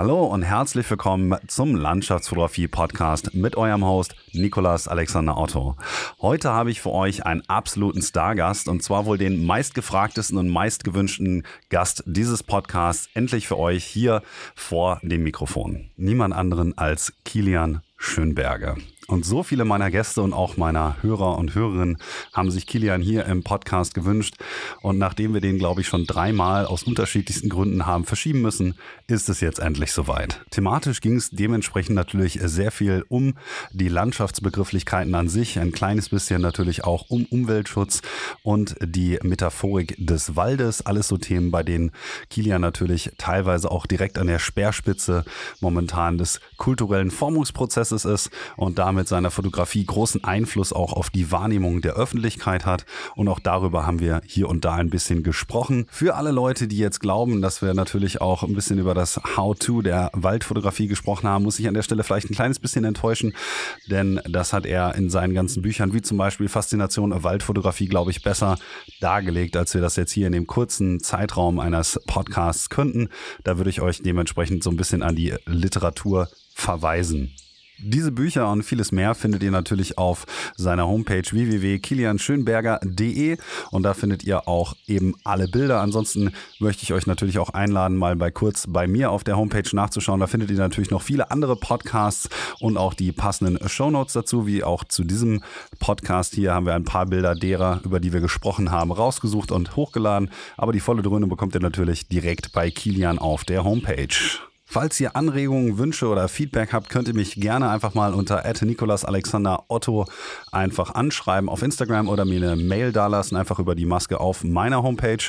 Hallo und herzlich willkommen zum Landschaftsfotografie-Podcast mit eurem Host Nikolas Alexander Otto. Heute habe ich für euch einen absoluten Stargast und zwar wohl den meistgefragtesten und meistgewünschten Gast dieses Podcasts endlich für euch hier vor dem Mikrofon. Niemand anderen als Kilian Schönberger. Und so viele meiner Gäste und auch meiner Hörer und Hörerinnen haben sich Kilian hier im Podcast gewünscht. Und nachdem wir den, glaube ich, schon dreimal aus unterschiedlichsten Gründen haben verschieben müssen, ist es jetzt endlich soweit. Thematisch ging es dementsprechend natürlich sehr viel um die Landschaftsbegrifflichkeiten an sich, ein kleines bisschen natürlich auch um Umweltschutz und die Metaphorik des Waldes. Alles so Themen, bei denen Kilian natürlich teilweise auch direkt an der Speerspitze momentan des kulturellen Formungsprozesses ist und damit mit seiner Fotografie großen Einfluss auch auf die Wahrnehmung der Öffentlichkeit hat. Und auch darüber haben wir hier und da ein bisschen gesprochen. Für alle Leute, die jetzt glauben, dass wir natürlich auch ein bisschen über das How-to der Waldfotografie gesprochen haben, muss ich an der Stelle vielleicht ein kleines bisschen enttäuschen, denn das hat er in seinen ganzen Büchern, wie zum Beispiel Faszination Waldfotografie, glaube ich, besser dargelegt, als wir das jetzt hier in dem kurzen Zeitraum eines Podcasts könnten. Da würde ich euch dementsprechend so ein bisschen an die Literatur verweisen. Diese Bücher und vieles mehr findet ihr natürlich auf seiner Homepage www.kilianschönberger.de und da findet ihr auch eben alle Bilder. Ansonsten möchte ich euch natürlich auch einladen, mal bei kurz bei mir auf der Homepage nachzuschauen. Da findet ihr natürlich noch viele andere Podcasts und auch die passenden Shownotes dazu, wie auch zu diesem Podcast hier haben wir ein paar Bilder derer, über die wir gesprochen haben, rausgesucht und hochgeladen. Aber die volle Dröhne bekommt ihr natürlich direkt bei Kilian auf der Homepage. Falls ihr Anregungen, Wünsche oder Feedback habt, könnt ihr mich gerne einfach mal unter Otto einfach anschreiben auf Instagram oder mir eine Mail dalassen, einfach über die Maske auf meiner Homepage.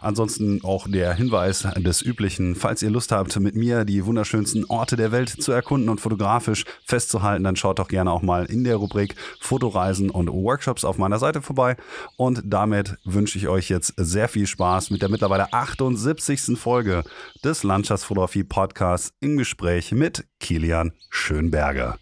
Ansonsten auch der Hinweis des üblichen, falls ihr Lust habt, mit mir die wunderschönsten Orte der Welt zu erkunden und fotografisch festzuhalten, dann schaut doch gerne auch mal in der Rubrik Fotoreisen und Workshops auf meiner Seite vorbei. Und damit wünsche ich euch jetzt sehr viel Spaß mit der mittlerweile 78. Folge des Landschaftsfotografie Podcasts Podcast im Gespräch mit Kilian Schönberger.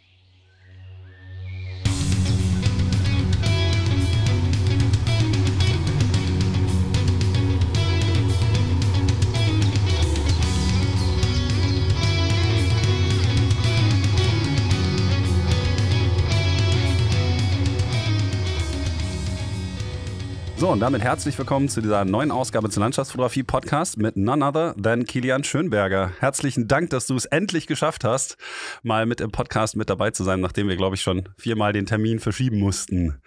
So, und damit herzlich willkommen zu dieser neuen Ausgabe zur Landschaftsfotografie Podcast mit none other than Kilian Schönberger. Herzlichen Dank, dass du es endlich geschafft hast, mal mit im Podcast mit dabei zu sein, nachdem wir, glaube ich, schon viermal den Termin verschieben mussten.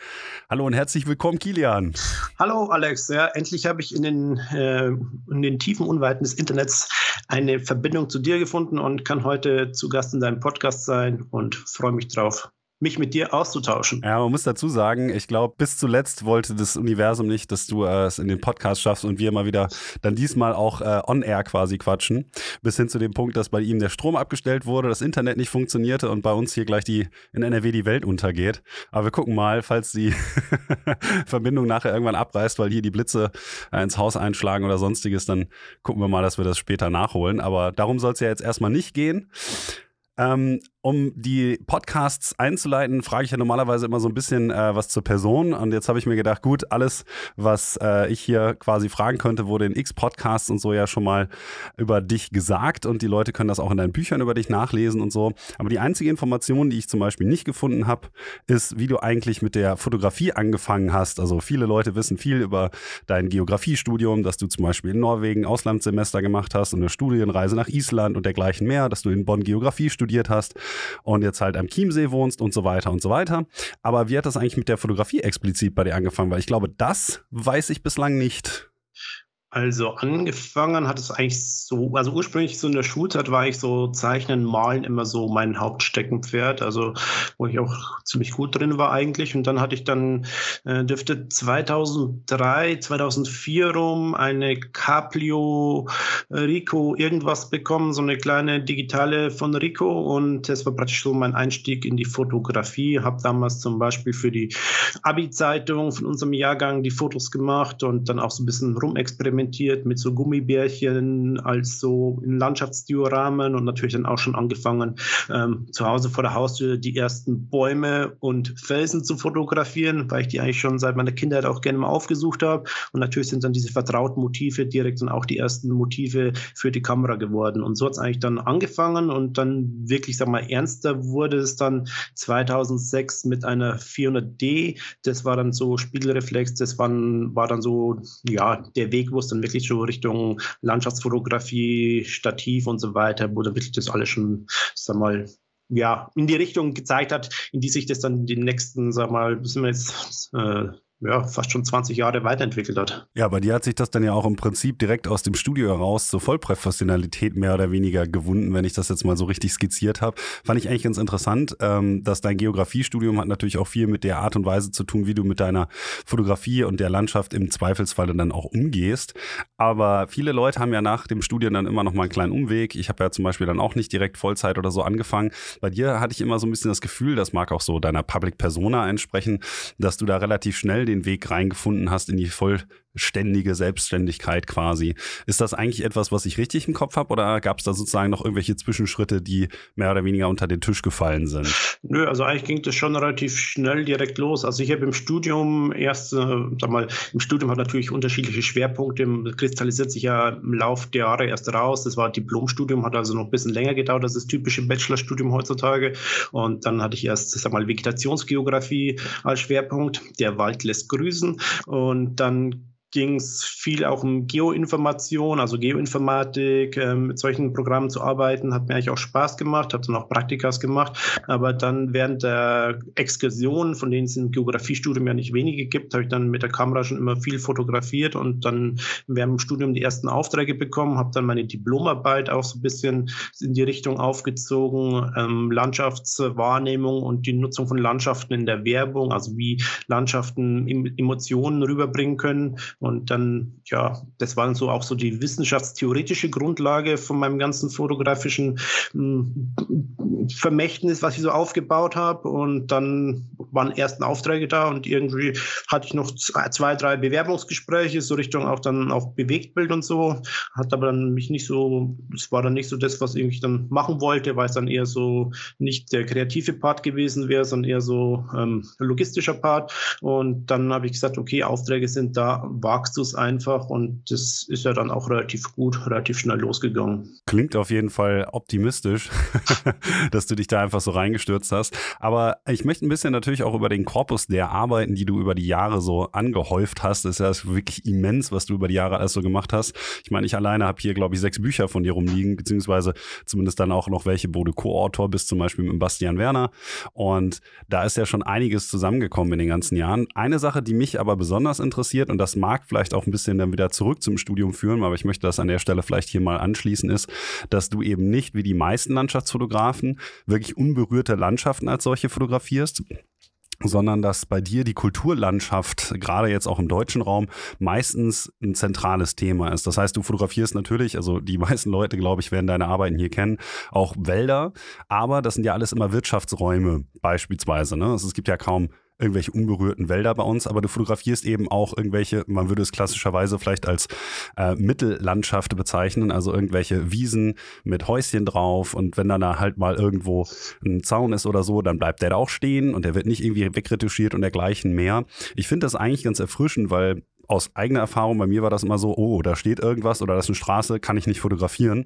Hallo und herzlich willkommen, Kilian. Hallo, Alex. Ja, endlich habe ich in den, äh, in den tiefen Unweiten des Internets eine Verbindung zu dir gefunden und kann heute zu Gast in deinem Podcast sein und freue mich drauf mich mit dir auszutauschen. Ja, man muss dazu sagen, ich glaube, bis zuletzt wollte das Universum nicht, dass du äh, es in den Podcast schaffst und wir mal wieder dann diesmal auch äh, on-air quasi quatschen. Bis hin zu dem Punkt, dass bei ihm der Strom abgestellt wurde, das Internet nicht funktionierte und bei uns hier gleich die in NRW die Welt untergeht. Aber wir gucken mal, falls die Verbindung nachher irgendwann abreißt, weil hier die Blitze äh, ins Haus einschlagen oder sonstiges, dann gucken wir mal, dass wir das später nachholen. Aber darum soll es ja jetzt erstmal nicht gehen. Ähm, um die Podcasts einzuleiten, frage ich ja normalerweise immer so ein bisschen äh, was zur Person. Und jetzt habe ich mir gedacht, gut, alles, was äh, ich hier quasi fragen könnte, wurde in X-Podcasts und so ja schon mal über dich gesagt. Und die Leute können das auch in deinen Büchern über dich nachlesen und so. Aber die einzige Information, die ich zum Beispiel nicht gefunden habe, ist, wie du eigentlich mit der Fotografie angefangen hast. Also viele Leute wissen viel über dein Geografiestudium, dass du zum Beispiel in Norwegen Auslandssemester gemacht hast und eine Studienreise nach Island und dergleichen mehr, dass du in Bonn Geografie studiert hast und jetzt halt am Chiemsee wohnst und so weiter und so weiter. Aber wie hat das eigentlich mit der Fotografie explizit bei dir angefangen? Weil ich glaube, das weiß ich bislang nicht. Also angefangen hat es eigentlich so, also ursprünglich so in der Schulzeit war ich so Zeichnen, Malen immer so mein Hauptsteckenpferd, also wo ich auch ziemlich gut drin war eigentlich. Und dann hatte ich dann, äh, dürfte 2003, 2004 rum eine Caplio Rico irgendwas bekommen, so eine kleine digitale von Rico. Und das war praktisch so mein Einstieg in die Fotografie. Habe damals zum Beispiel für die Abi-Zeitung von unserem Jahrgang die Fotos gemacht und dann auch so ein bisschen rumexperimentiert experimentiert mit so Gummibärchen als so in Landschaftsdioramen und natürlich dann auch schon angefangen, ähm, zu Hause vor der Haustür die ersten Bäume und Felsen zu fotografieren, weil ich die eigentlich schon seit meiner Kindheit auch gerne mal aufgesucht habe. Und natürlich sind dann diese vertrauten Motive direkt dann auch die ersten Motive für die Kamera geworden. Und so hat es eigentlich dann angefangen und dann wirklich, sag mal, ernster wurde es dann 2006 mit einer 400D. Das war dann so Spiegelreflex, das war, war dann so, ja, der Weg, wo es dann wirklich so Richtung Landschaftsfotografie, Stativ und so weiter, wo dann wirklich das alles schon, sag mal, ja, in die Richtung gezeigt hat, in die sich das dann die nächsten, sag mal, sind wir jetzt äh, ja, fast schon 20 Jahre weiterentwickelt hat. Ja, bei dir hat sich das dann ja auch im Prinzip direkt aus dem Studio heraus zur Vollprofessionalität mehr oder weniger gewunden, wenn ich das jetzt mal so richtig skizziert habe. Fand ich eigentlich ganz interessant, ähm, dass dein Geografiestudium hat natürlich auch viel mit der Art und Weise zu tun, wie du mit deiner Fotografie und der Landschaft im Zweifelsfalle dann auch umgehst. Aber viele Leute haben ja nach dem Studium dann immer noch mal einen kleinen Umweg. Ich habe ja zum Beispiel dann auch nicht direkt Vollzeit oder so angefangen. Bei dir hatte ich immer so ein bisschen das Gefühl, das mag auch so deiner Public Persona entsprechen, dass du da relativ schnell den Weg reingefunden hast in die voll ständige Selbstständigkeit quasi. Ist das eigentlich etwas, was ich richtig im Kopf habe oder gab es da sozusagen noch irgendwelche Zwischenschritte, die mehr oder weniger unter den Tisch gefallen sind? Nö, also eigentlich ging das schon relativ schnell direkt los. Also ich habe im Studium erst, äh, sag mal, im Studium hat natürlich unterschiedliche Schwerpunkte, kristallisiert sich ja im Laufe der Jahre erst raus. Das war Diplomstudium, hat also noch ein bisschen länger gedauert als das typische Bachelorstudium heutzutage. Und dann hatte ich erst, sag mal, Vegetationsgeografie als Schwerpunkt. Der Wald lässt grüßen. Und dann ging es viel auch um Geoinformation, also Geoinformatik, ähm, mit solchen Programmen zu arbeiten, hat mir eigentlich auch Spaß gemacht, habe dann auch Praktikas gemacht, aber dann während der Exkursionen, von denen es im Geografiestudium ja nicht wenige gibt, habe ich dann mit der Kamera schon immer viel fotografiert und dann während dem Studium die ersten Aufträge bekommen, habe dann meine Diplomarbeit auch so ein bisschen in die Richtung aufgezogen, ähm, Landschaftswahrnehmung und die Nutzung von Landschaften in der Werbung, also wie Landschaften Emotionen rüberbringen können und dann, ja, das war so auch so die wissenschaftstheoretische Grundlage von meinem ganzen fotografischen hm, Vermächtnis, was ich so aufgebaut habe. Und dann waren ersten Aufträge da und irgendwie hatte ich noch zwei, drei Bewerbungsgespräche, so Richtung auch dann auf Bewegtbild und so. Hat aber dann mich nicht so, es war dann nicht so das, was ich dann machen wollte, weil es dann eher so nicht der kreative Part gewesen wäre, sondern eher so ähm, logistischer Part. Und dann habe ich gesagt, okay, Aufträge sind da, wagst du es einfach und das ist ja dann auch relativ gut, relativ schnell losgegangen. Klingt auf jeden Fall optimistisch, dass du dich da einfach so reingestürzt hast. Aber ich möchte ein bisschen natürlich auch über den Korpus der Arbeiten, die du über die Jahre so angehäuft hast. Das ist ja wirklich immens, was du über die Jahre alles so gemacht hast. Ich meine, ich alleine habe hier, glaube ich, sechs Bücher von dir rumliegen, beziehungsweise zumindest dann auch noch welche, wo du Co-Autor bist, zum Beispiel mit Bastian Werner. Und da ist ja schon einiges zusammengekommen in den ganzen Jahren. Eine Sache, die mich aber besonders interessiert, und das mag mag vielleicht auch ein bisschen dann wieder zurück zum Studium führen, aber ich möchte das an der Stelle vielleicht hier mal anschließen, ist, dass du eben nicht wie die meisten Landschaftsfotografen wirklich unberührte Landschaften als solche fotografierst, sondern dass bei dir die Kulturlandschaft, gerade jetzt auch im deutschen Raum, meistens ein zentrales Thema ist. Das heißt, du fotografierst natürlich, also die meisten Leute, glaube ich, werden deine Arbeiten hier kennen, auch Wälder, aber das sind ja alles immer Wirtschaftsräume beispielsweise. Ne? Also es gibt ja kaum irgendwelche unberührten Wälder bei uns, aber du fotografierst eben auch irgendwelche, man würde es klassischerweise vielleicht als äh, Mittellandschaft bezeichnen, also irgendwelche Wiesen mit Häuschen drauf und wenn dann da halt mal irgendwo ein Zaun ist oder so, dann bleibt der da auch stehen und der wird nicht irgendwie wegretuschiert und dergleichen mehr. Ich finde das eigentlich ganz erfrischend, weil aus eigener Erfahrung, bei mir war das immer so, oh, da steht irgendwas oder das ist eine Straße, kann ich nicht fotografieren.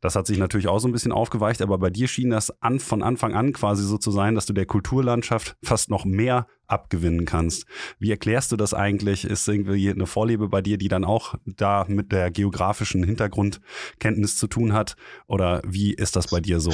Das hat sich natürlich auch so ein bisschen aufgeweicht, aber bei dir schien das an, von Anfang an quasi so zu sein, dass du der Kulturlandschaft fast noch mehr abgewinnen kannst. Wie erklärst du das eigentlich? Ist irgendwie eine Vorliebe bei dir, die dann auch da mit der geografischen Hintergrundkenntnis zu tun hat? Oder wie ist das bei dir so?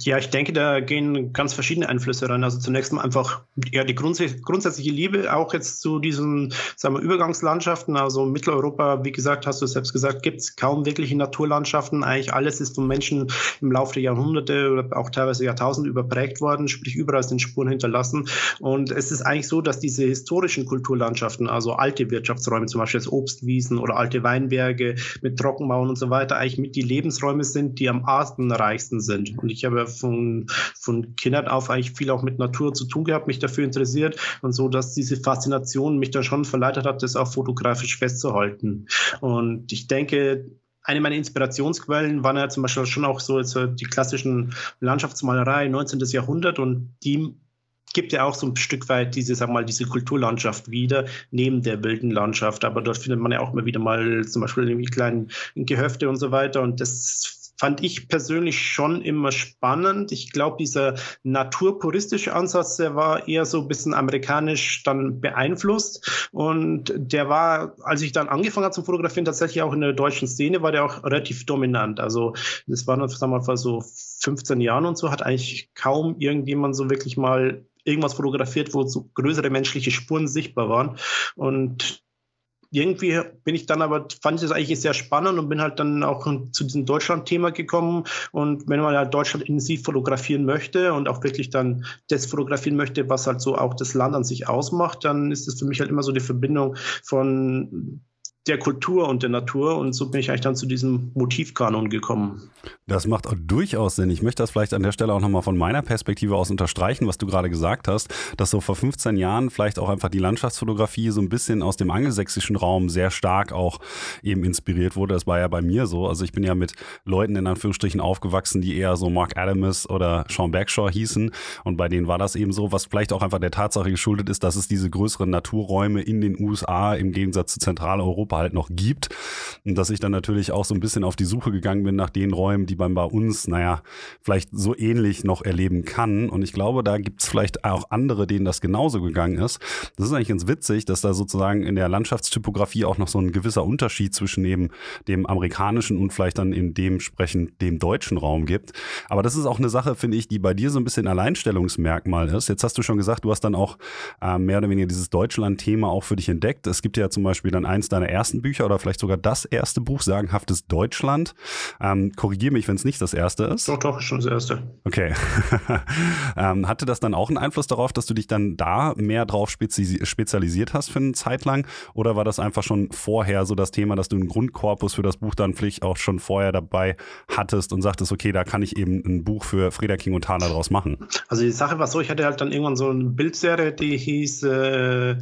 Ja, ich denke, da gehen ganz verschiedene Einflüsse rein. Also zunächst mal einfach ja, die grundsätzliche Liebe auch jetzt zu diesen sagen wir, Übergangslandschaften. Also Mitteleuropa, wie gesagt, hast du selbst gesagt, gibt es kaum wirkliche Naturlandschaften. Eigentlich alles ist von Menschen im Laufe der Jahrhunderte oder auch teilweise Jahrtausende überprägt worden, sprich überall sind Spuren hinterlassen. Und es ist eigentlich so, dass diese historischen Kulturlandschaften, also alte Wirtschaftsräume, zum Beispiel das Obstwiesen oder alte Weinberge mit Trockenmauern und so weiter, eigentlich mit die Lebensräume sind, die am artenreichsten sind. Und ich habe von, von Kindern auf eigentlich viel auch mit Natur zu tun gehabt, mich dafür interessiert und so, dass diese Faszination mich dann schon verleitet hat, das auch fotografisch festzuhalten. Und ich denke, eine meiner Inspirationsquellen waren ja zum Beispiel schon auch so jetzt die klassischen Landschaftsmalerei 19. Jahrhundert und die gibt ja auch so ein Stück weit diese, sag mal, diese Kulturlandschaft wieder, neben der wilden Landschaft. Aber dort findet man ja auch immer wieder mal zum Beispiel irgendwie kleine Gehöfte und so weiter. Und das fand ich persönlich schon immer spannend. Ich glaube, dieser naturpuristische Ansatz, der war eher so ein bisschen amerikanisch dann beeinflusst. Und der war, als ich dann angefangen habe zu fotografieren, tatsächlich auch in der deutschen Szene, war der auch relativ dominant. Also das war dann, sagen wir mal, vor so 15 Jahren und so, hat eigentlich kaum irgendjemand so wirklich mal irgendwas fotografiert, wo so größere menschliche Spuren sichtbar waren. Und irgendwie bin ich dann aber, fand ich das eigentlich sehr spannend und bin halt dann auch zu diesem Deutschland-Thema gekommen. Und wenn man halt Deutschland intensiv fotografieren möchte und auch wirklich dann das fotografieren möchte, was halt so auch das Land an sich ausmacht, dann ist es für mich halt immer so die Verbindung von der Kultur und der Natur und so bin ich eigentlich dann zu diesem Motivkanon gekommen. Das macht durchaus Sinn. Ich möchte das vielleicht an der Stelle auch nochmal von meiner Perspektive aus unterstreichen, was du gerade gesagt hast, dass so vor 15 Jahren vielleicht auch einfach die Landschaftsfotografie so ein bisschen aus dem angelsächsischen Raum sehr stark auch eben inspiriert wurde. Das war ja bei mir so. Also ich bin ja mit Leuten in Anführungsstrichen aufgewachsen, die eher so Mark Adamus oder Sean Bagshaw hießen und bei denen war das eben so, was vielleicht auch einfach der Tatsache geschuldet ist, dass es diese größeren Naturräume in den USA im Gegensatz zu Zentraleuropa halt noch gibt. Und dass ich dann natürlich auch so ein bisschen auf die Suche gegangen bin nach den Räumen, die man bei uns, naja, vielleicht so ähnlich noch erleben kann. Und ich glaube, da gibt es vielleicht auch andere, denen das genauso gegangen ist. Das ist eigentlich ganz witzig, dass da sozusagen in der Landschaftstypografie auch noch so ein gewisser Unterschied zwischen dem, dem amerikanischen und vielleicht dann in dementsprechend dem deutschen Raum gibt. Aber das ist auch eine Sache, finde ich, die bei dir so ein bisschen Alleinstellungsmerkmal ist. Jetzt hast du schon gesagt, du hast dann auch äh, mehr oder weniger dieses Deutschland-Thema auch für dich entdeckt. Es gibt ja zum Beispiel dann eins deiner ersten ersten Bücher oder vielleicht sogar das erste Buch, Sagenhaftes Deutschland. Ähm, Korrigiere mich, wenn es nicht das erste ist. Doch, doch, schon das erste. Okay. ähm, hatte das dann auch einen Einfluss darauf, dass du dich dann da mehr drauf spezialisiert hast für eine Zeit lang? Oder war das einfach schon vorher so das Thema, dass du einen Grundkorpus für das Buch dann vielleicht auch schon vorher dabei hattest und sagtest, okay, da kann ich eben ein Buch für Frieda King und Thaler draus machen? Also die Sache war so, ich hatte halt dann irgendwann so eine Bildserie, die hieß äh, äh,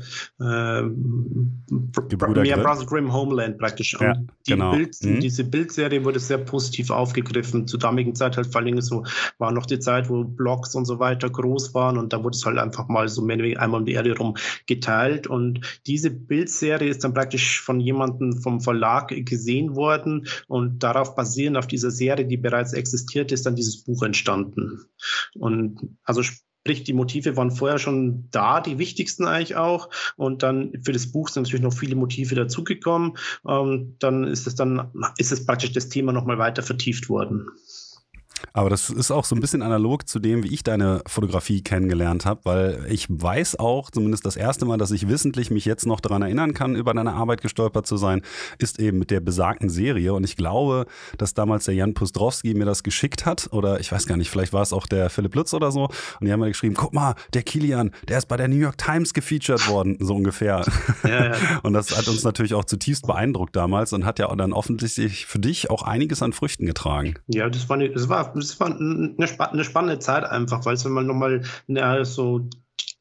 Gebrüder Grim Homeland praktisch. Ja, die genau. Bild, mhm. Diese Bildserie wurde sehr positiv aufgegriffen. Zur damaligen Zeit halt vor allem so, war noch die Zeit, wo Blogs und so weiter groß waren und da wurde es halt einfach mal so mehr oder weniger einmal um die Erde rum geteilt. Und diese Bildserie ist dann praktisch von jemandem vom Verlag gesehen worden und darauf basierend auf dieser Serie, die bereits existiert, ist dann dieses Buch entstanden. Und also Sprich, die Motive waren vorher schon da, die wichtigsten eigentlich auch. Und dann für das Buch sind natürlich noch viele Motive dazugekommen. Ähm, dann ist es dann, ist es praktisch das Thema nochmal weiter vertieft worden. Aber das ist auch so ein bisschen analog zu dem, wie ich deine Fotografie kennengelernt habe, weil ich weiß auch, zumindest das erste Mal, dass ich wissentlich mich jetzt noch daran erinnern kann, über deine Arbeit gestolpert zu sein, ist eben mit der besagten Serie. Und ich glaube, dass damals der Jan Pustrowski mir das geschickt hat, oder ich weiß gar nicht, vielleicht war es auch der Philipp Lutz oder so. Und die haben mir geschrieben, guck mal, der Kilian, der ist bei der New York Times gefeatured worden, so ungefähr. Ja, ja. Und das hat uns natürlich auch zutiefst beeindruckt damals und hat ja dann offensichtlich für dich auch einiges an Früchten getragen. Ja, das war, das war das war eine, spannende Zeit einfach, weil es, wenn man nochmal so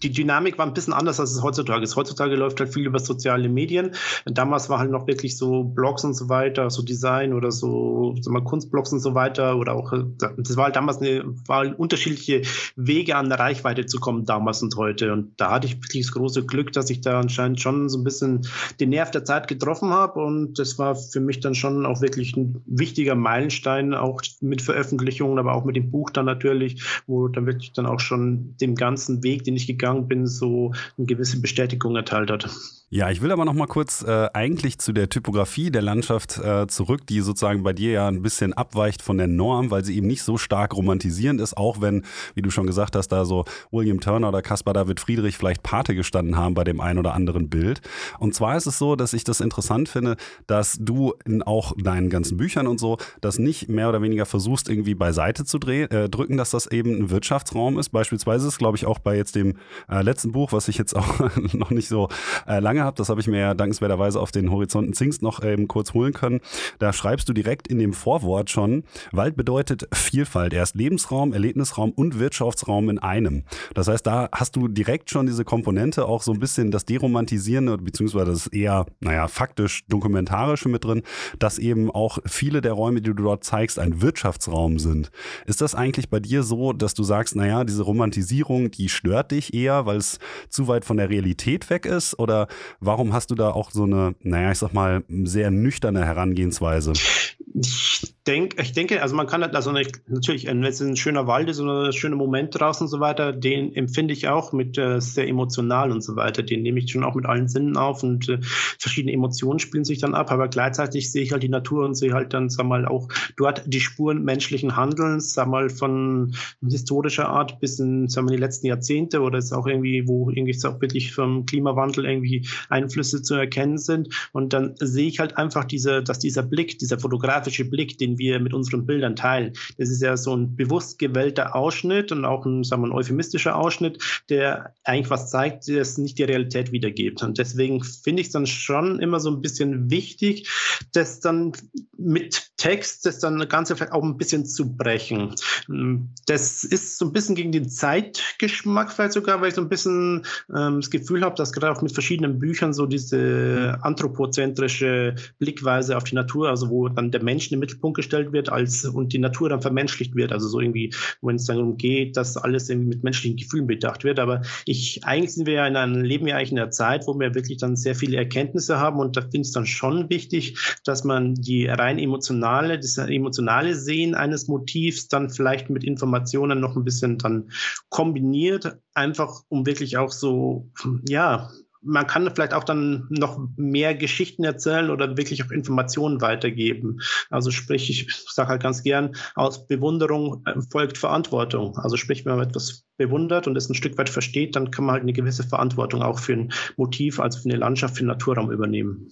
die Dynamik war ein bisschen anders, als es heutzutage ist. Heutzutage läuft halt viel über soziale Medien. Damals war halt noch wirklich so Blogs und so weiter, so Design oder so, so mal Kunstblogs und so weiter oder auch, das war halt damals eine, war halt unterschiedliche Wege an der Reichweite zu kommen damals und heute. Und da hatte ich wirklich das große Glück, dass ich da anscheinend schon so ein bisschen den Nerv der Zeit getroffen habe und das war für mich dann schon auch wirklich ein wichtiger Meilenstein, auch mit Veröffentlichungen, aber auch mit dem Buch dann natürlich, wo dann wirklich dann auch schon dem ganzen Weg, den ich gegangen gegangen bin, so eine gewisse Bestätigung erteilt hat. Ja, ich will aber noch mal kurz äh, eigentlich zu der Typografie der Landschaft äh, zurück, die sozusagen bei dir ja ein bisschen abweicht von der Norm, weil sie eben nicht so stark romantisierend ist, auch wenn, wie du schon gesagt hast, da so William Turner oder Caspar David Friedrich vielleicht Pate gestanden haben bei dem einen oder anderen Bild. Und zwar ist es so, dass ich das interessant finde, dass du in auch deinen ganzen Büchern und so das nicht mehr oder weniger versuchst, irgendwie beiseite zu drehen, äh, drücken, dass das eben ein Wirtschaftsraum ist. Beispielsweise ist, glaube ich, auch bei jetzt dem äh, letzten Buch, was ich jetzt auch noch nicht so äh, lange habe, das habe ich mir ja dankenswerterweise auf den Horizonten Zingst noch ähm, kurz holen können. Da schreibst du direkt in dem Vorwort schon, Wald bedeutet Vielfalt. Er ist Lebensraum, Erlebnisraum und Wirtschaftsraum in einem. Das heißt, da hast du direkt schon diese Komponente, auch so ein bisschen das Deromantisieren, beziehungsweise das eher, naja, faktisch dokumentarische mit drin, dass eben auch viele der Räume, die du dort zeigst, ein Wirtschaftsraum sind. Ist das eigentlich bei dir so, dass du sagst, naja, diese Romantisierung, die stört dich eher, weil es zu weit von der Realität weg ist? Oder warum hast du da auch so eine, naja, ich sag mal, sehr nüchterne Herangehensweise? Ich denke, ich denke, also man kann also natürlich, wenn es ein schöner Wald ist oder ein schöner Moment draußen und so weiter, den empfinde ich auch mit äh, sehr emotional und so weiter. Den nehme ich schon auch mit allen Sinnen auf und äh, verschiedene Emotionen spielen sich dann ab. Aber gleichzeitig sehe ich halt die Natur und sehe halt dann, sag mal, auch dort die Spuren menschlichen Handelns, sag mal, von historischer Art bis in, sag mal, die letzten Jahrzehnte oder ist auch irgendwie, wo irgendwie auch wirklich vom Klimawandel irgendwie Einflüsse zu erkennen sind. Und dann sehe ich halt einfach diese, dass dieser Blick, dieser fotografische Blick, den wir mit unseren Bildern teilen. Das ist ja so ein bewusst gewählter Ausschnitt und auch ein, sagen wir, ein euphemistischer Ausschnitt, der eigentlich was zeigt, das nicht die Realität wiedergibt. Und deswegen finde ich es dann schon immer so ein bisschen wichtig, das dann mit Text, das dann Ganze vielleicht auch ein bisschen zu brechen. Das ist so ein bisschen gegen den Zeitgeschmack vielleicht sogar, weil ich so ein bisschen ähm, das Gefühl habe, dass gerade auch mit verschiedenen Büchern so diese anthropozentrische Blickweise auf die Natur, also wo dann der Mensch in den Mittelpunkt gestellt wird als und die Natur dann vermenschlicht wird. Also so irgendwie, wenn es darum geht, dass alles irgendwie mit menschlichen Gefühlen bedacht wird. Aber ich, eigentlich sind wir ja in einem, leben wir eigentlich in einer Zeit, wo wir wirklich dann sehr viele Erkenntnisse haben und da finde ich es dann schon wichtig, dass man die rein emotionale, das emotionale Sehen eines Motivs dann vielleicht mit Informationen noch ein bisschen dann kombiniert, einfach um wirklich auch so, ja, man kann vielleicht auch dann noch mehr Geschichten erzählen oder wirklich auch Informationen weitergeben. Also sprich, ich sage halt ganz gern, aus Bewunderung äh, folgt Verantwortung. Also sprich, wenn man etwas bewundert und es ein Stück weit versteht, dann kann man halt eine gewisse Verantwortung auch für ein Motiv, also für eine Landschaft, für den Naturraum übernehmen.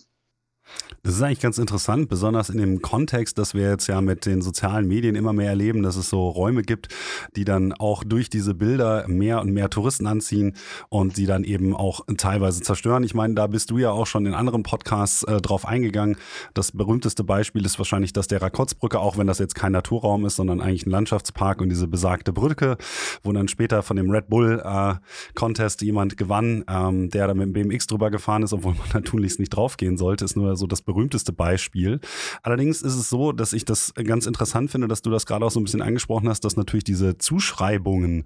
Das ist eigentlich ganz interessant, besonders in dem Kontext, dass wir jetzt ja mit den sozialen Medien immer mehr erleben, dass es so Räume gibt, die dann auch durch diese Bilder mehr und mehr Touristen anziehen und die dann eben auch teilweise zerstören. Ich meine, da bist du ja auch schon in anderen Podcasts äh, drauf eingegangen. Das berühmteste Beispiel ist wahrscheinlich das der Rakotzbrücke, auch wenn das jetzt kein Naturraum ist, sondern eigentlich ein Landschaftspark und diese besagte Brücke, wo dann später von dem Red Bull äh, Contest jemand gewann, ähm, der da mit dem BMX drüber gefahren ist, obwohl man da tunlichst nicht draufgehen sollte, ist nur so das berühmteste Beispiel. Allerdings ist es so, dass ich das ganz interessant finde, dass du das gerade auch so ein bisschen angesprochen hast, dass natürlich diese Zuschreibungen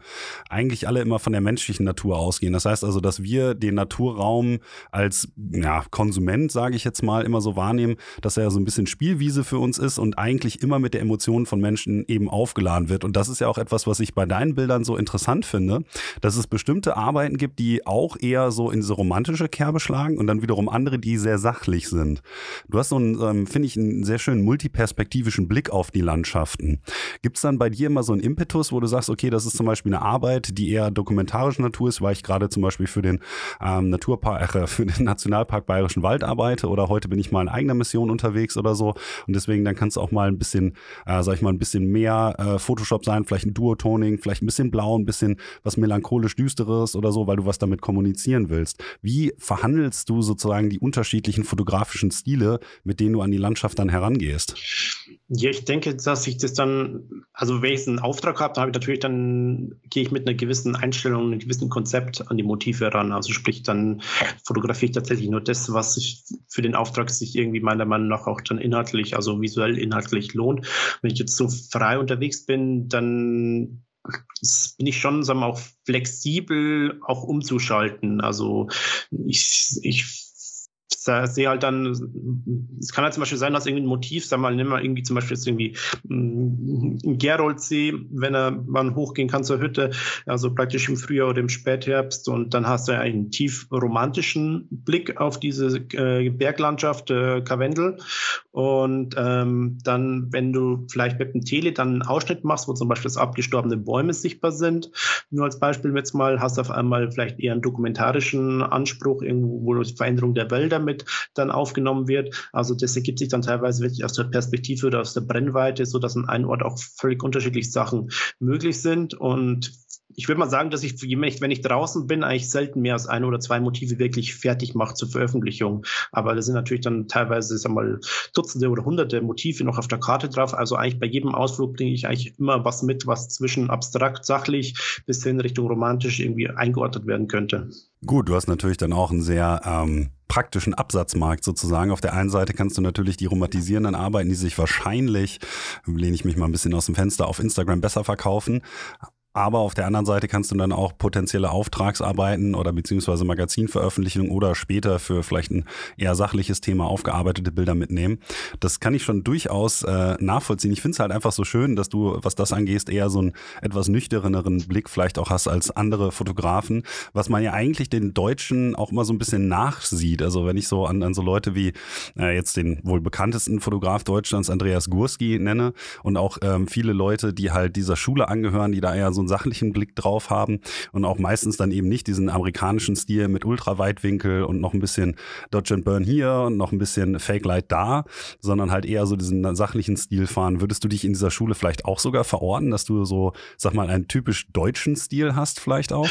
eigentlich alle immer von der menschlichen Natur ausgehen. Das heißt also, dass wir den Naturraum als ja, Konsument, sage ich jetzt mal, immer so wahrnehmen, dass er so ein bisschen Spielwiese für uns ist und eigentlich immer mit der Emotion von Menschen eben aufgeladen wird. Und das ist ja auch etwas, was ich bei deinen Bildern so interessant finde, dass es bestimmte Arbeiten gibt, die auch eher so in diese romantische Kerbe schlagen und dann wiederum andere, die sehr sachlich sind. Du hast so einen, ähm, finde ich, einen sehr schönen multiperspektivischen Blick auf die Landschaften. Gibt es dann bei dir immer so einen Impetus, wo du sagst, okay, das ist zum Beispiel eine Arbeit, die eher dokumentarischer Natur ist, weil ich gerade zum Beispiel für den ähm, Naturpark, äh, für den Nationalpark Bayerischen Wald arbeite oder heute bin ich mal in eigener Mission unterwegs oder so und deswegen dann kannst du auch mal ein bisschen, äh, sag ich mal, ein bisschen mehr äh, Photoshop sein, vielleicht ein Duotoning, vielleicht ein bisschen blau, ein bisschen was melancholisch düsteres oder so, weil du was damit kommunizieren willst. Wie verhandelst du sozusagen die unterschiedlichen fotografischen Stile Stile, mit denen du an die Landschaft dann herangehst? Ja, ich denke, dass ich das dann, also wenn ich einen Auftrag habe, dann habe ich natürlich, dann gehe ich mit einer gewissen Einstellung, einem gewissen Konzept an die Motive ran. Also sprich, dann fotografiere ich tatsächlich nur das, was sich für den Auftrag sich irgendwie meiner Meinung nach auch dann inhaltlich, also visuell inhaltlich lohnt. Wenn ich jetzt so frei unterwegs bin, dann bin ich schon, sagen wir, auch flexibel auch umzuschalten. Also ich, ich sehe halt dann, es kann halt zum Beispiel sein, dass irgendwie ein Motiv, sag mal, nimm mal irgendwie zum Beispiel jetzt irgendwie mm, ein Geroldsee, wenn er man hochgehen kann zur Hütte, also praktisch im Frühjahr oder im Spätherbst und dann hast du ja einen tief romantischen Blick auf diese äh, Berglandschaft äh, Karwendel und ähm, dann, wenn du vielleicht mit dem Tele dann einen Ausschnitt machst, wo zum Beispiel abgestorbene Bäume sichtbar sind, nur als Beispiel jetzt mal, hast du auf einmal vielleicht eher einen dokumentarischen Anspruch, irgendwo, wo die Veränderung der Wälder mit dann aufgenommen wird. Also das ergibt sich dann teilweise wirklich aus der Perspektive oder aus der Brennweite, so dass an einem Ort auch völlig unterschiedliche Sachen möglich sind und ich würde mal sagen, dass ich, wenn ich draußen bin, eigentlich selten mehr als ein oder zwei Motive wirklich fertig mache zur Veröffentlichung. Aber da sind natürlich dann teilweise, sag mal, Dutzende oder Hunderte Motive noch auf der Karte drauf. Also eigentlich bei jedem Ausflug bringe ich eigentlich immer was mit, was zwischen abstrakt, sachlich bis hin Richtung romantisch irgendwie eingeordnet werden könnte. Gut, du hast natürlich dann auch einen sehr ähm, praktischen Absatzmarkt sozusagen. Auf der einen Seite kannst du natürlich die romantisierenden Arbeiten, die sich wahrscheinlich, lehne ich mich mal ein bisschen aus dem Fenster, auf Instagram besser verkaufen. Aber auf der anderen Seite kannst du dann auch potenzielle Auftragsarbeiten oder beziehungsweise Magazinveröffentlichungen oder später für vielleicht ein eher sachliches Thema aufgearbeitete Bilder mitnehmen. Das kann ich schon durchaus äh, nachvollziehen. Ich finde es halt einfach so schön, dass du, was das angeht, eher so einen etwas nüchterneren Blick vielleicht auch hast als andere Fotografen, was man ja eigentlich den Deutschen auch immer so ein bisschen nachsieht. Also wenn ich so an, an so Leute wie äh, jetzt den wohl bekanntesten Fotograf Deutschlands, Andreas Gurski, nenne und auch ähm, viele Leute, die halt dieser Schule angehören, die da eher so einen sachlichen Blick drauf haben und auch meistens dann eben nicht diesen amerikanischen Stil mit Ultraweitwinkel und noch ein bisschen Dodge and Burn hier und noch ein bisschen Fake Light da, sondern halt eher so diesen sachlichen Stil fahren. Würdest du dich in dieser Schule vielleicht auch sogar verorten, dass du so, sag mal, einen typisch deutschen Stil hast vielleicht auch?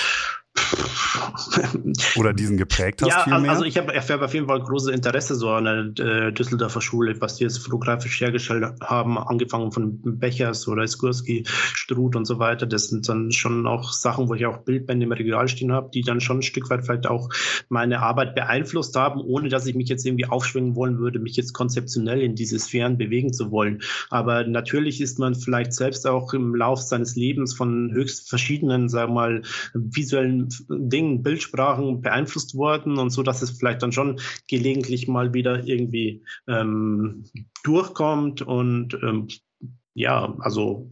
Oder diesen geprägt hast? Ja, vielmehr? also ich habe hab auf jeden Fall großes Interesse so an der äh, Düsseldorfer Schule, was die jetzt fotografisch hergestellt haben, angefangen von Bechers oder Skurski, Struth und so weiter. Das sind dann schon auch Sachen, wo ich auch Bildbände im Regal stehen habe, die dann schon ein Stück weit vielleicht auch meine Arbeit beeinflusst haben, ohne dass ich mich jetzt irgendwie aufschwingen wollen würde, mich jetzt konzeptionell in diese Sphären bewegen zu wollen. Aber natürlich ist man vielleicht selbst auch im Lauf seines Lebens von höchst verschiedenen, sagen wir mal, visuellen Dingen, Bildsprachen beeinflusst worden und so, dass es vielleicht dann schon gelegentlich mal wieder irgendwie ähm, durchkommt und ähm, ja, also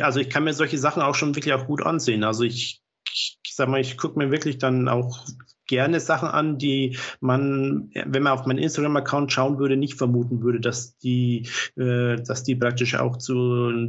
also ich kann mir solche Sachen auch schon wirklich auch gut ansehen. Also ich, ich sag mal, ich gucke mir wirklich dann auch gerne Sachen an, die man, wenn man auf meinen Instagram-Account schauen würde, nicht vermuten würde, dass die, äh, dass die praktisch auch zu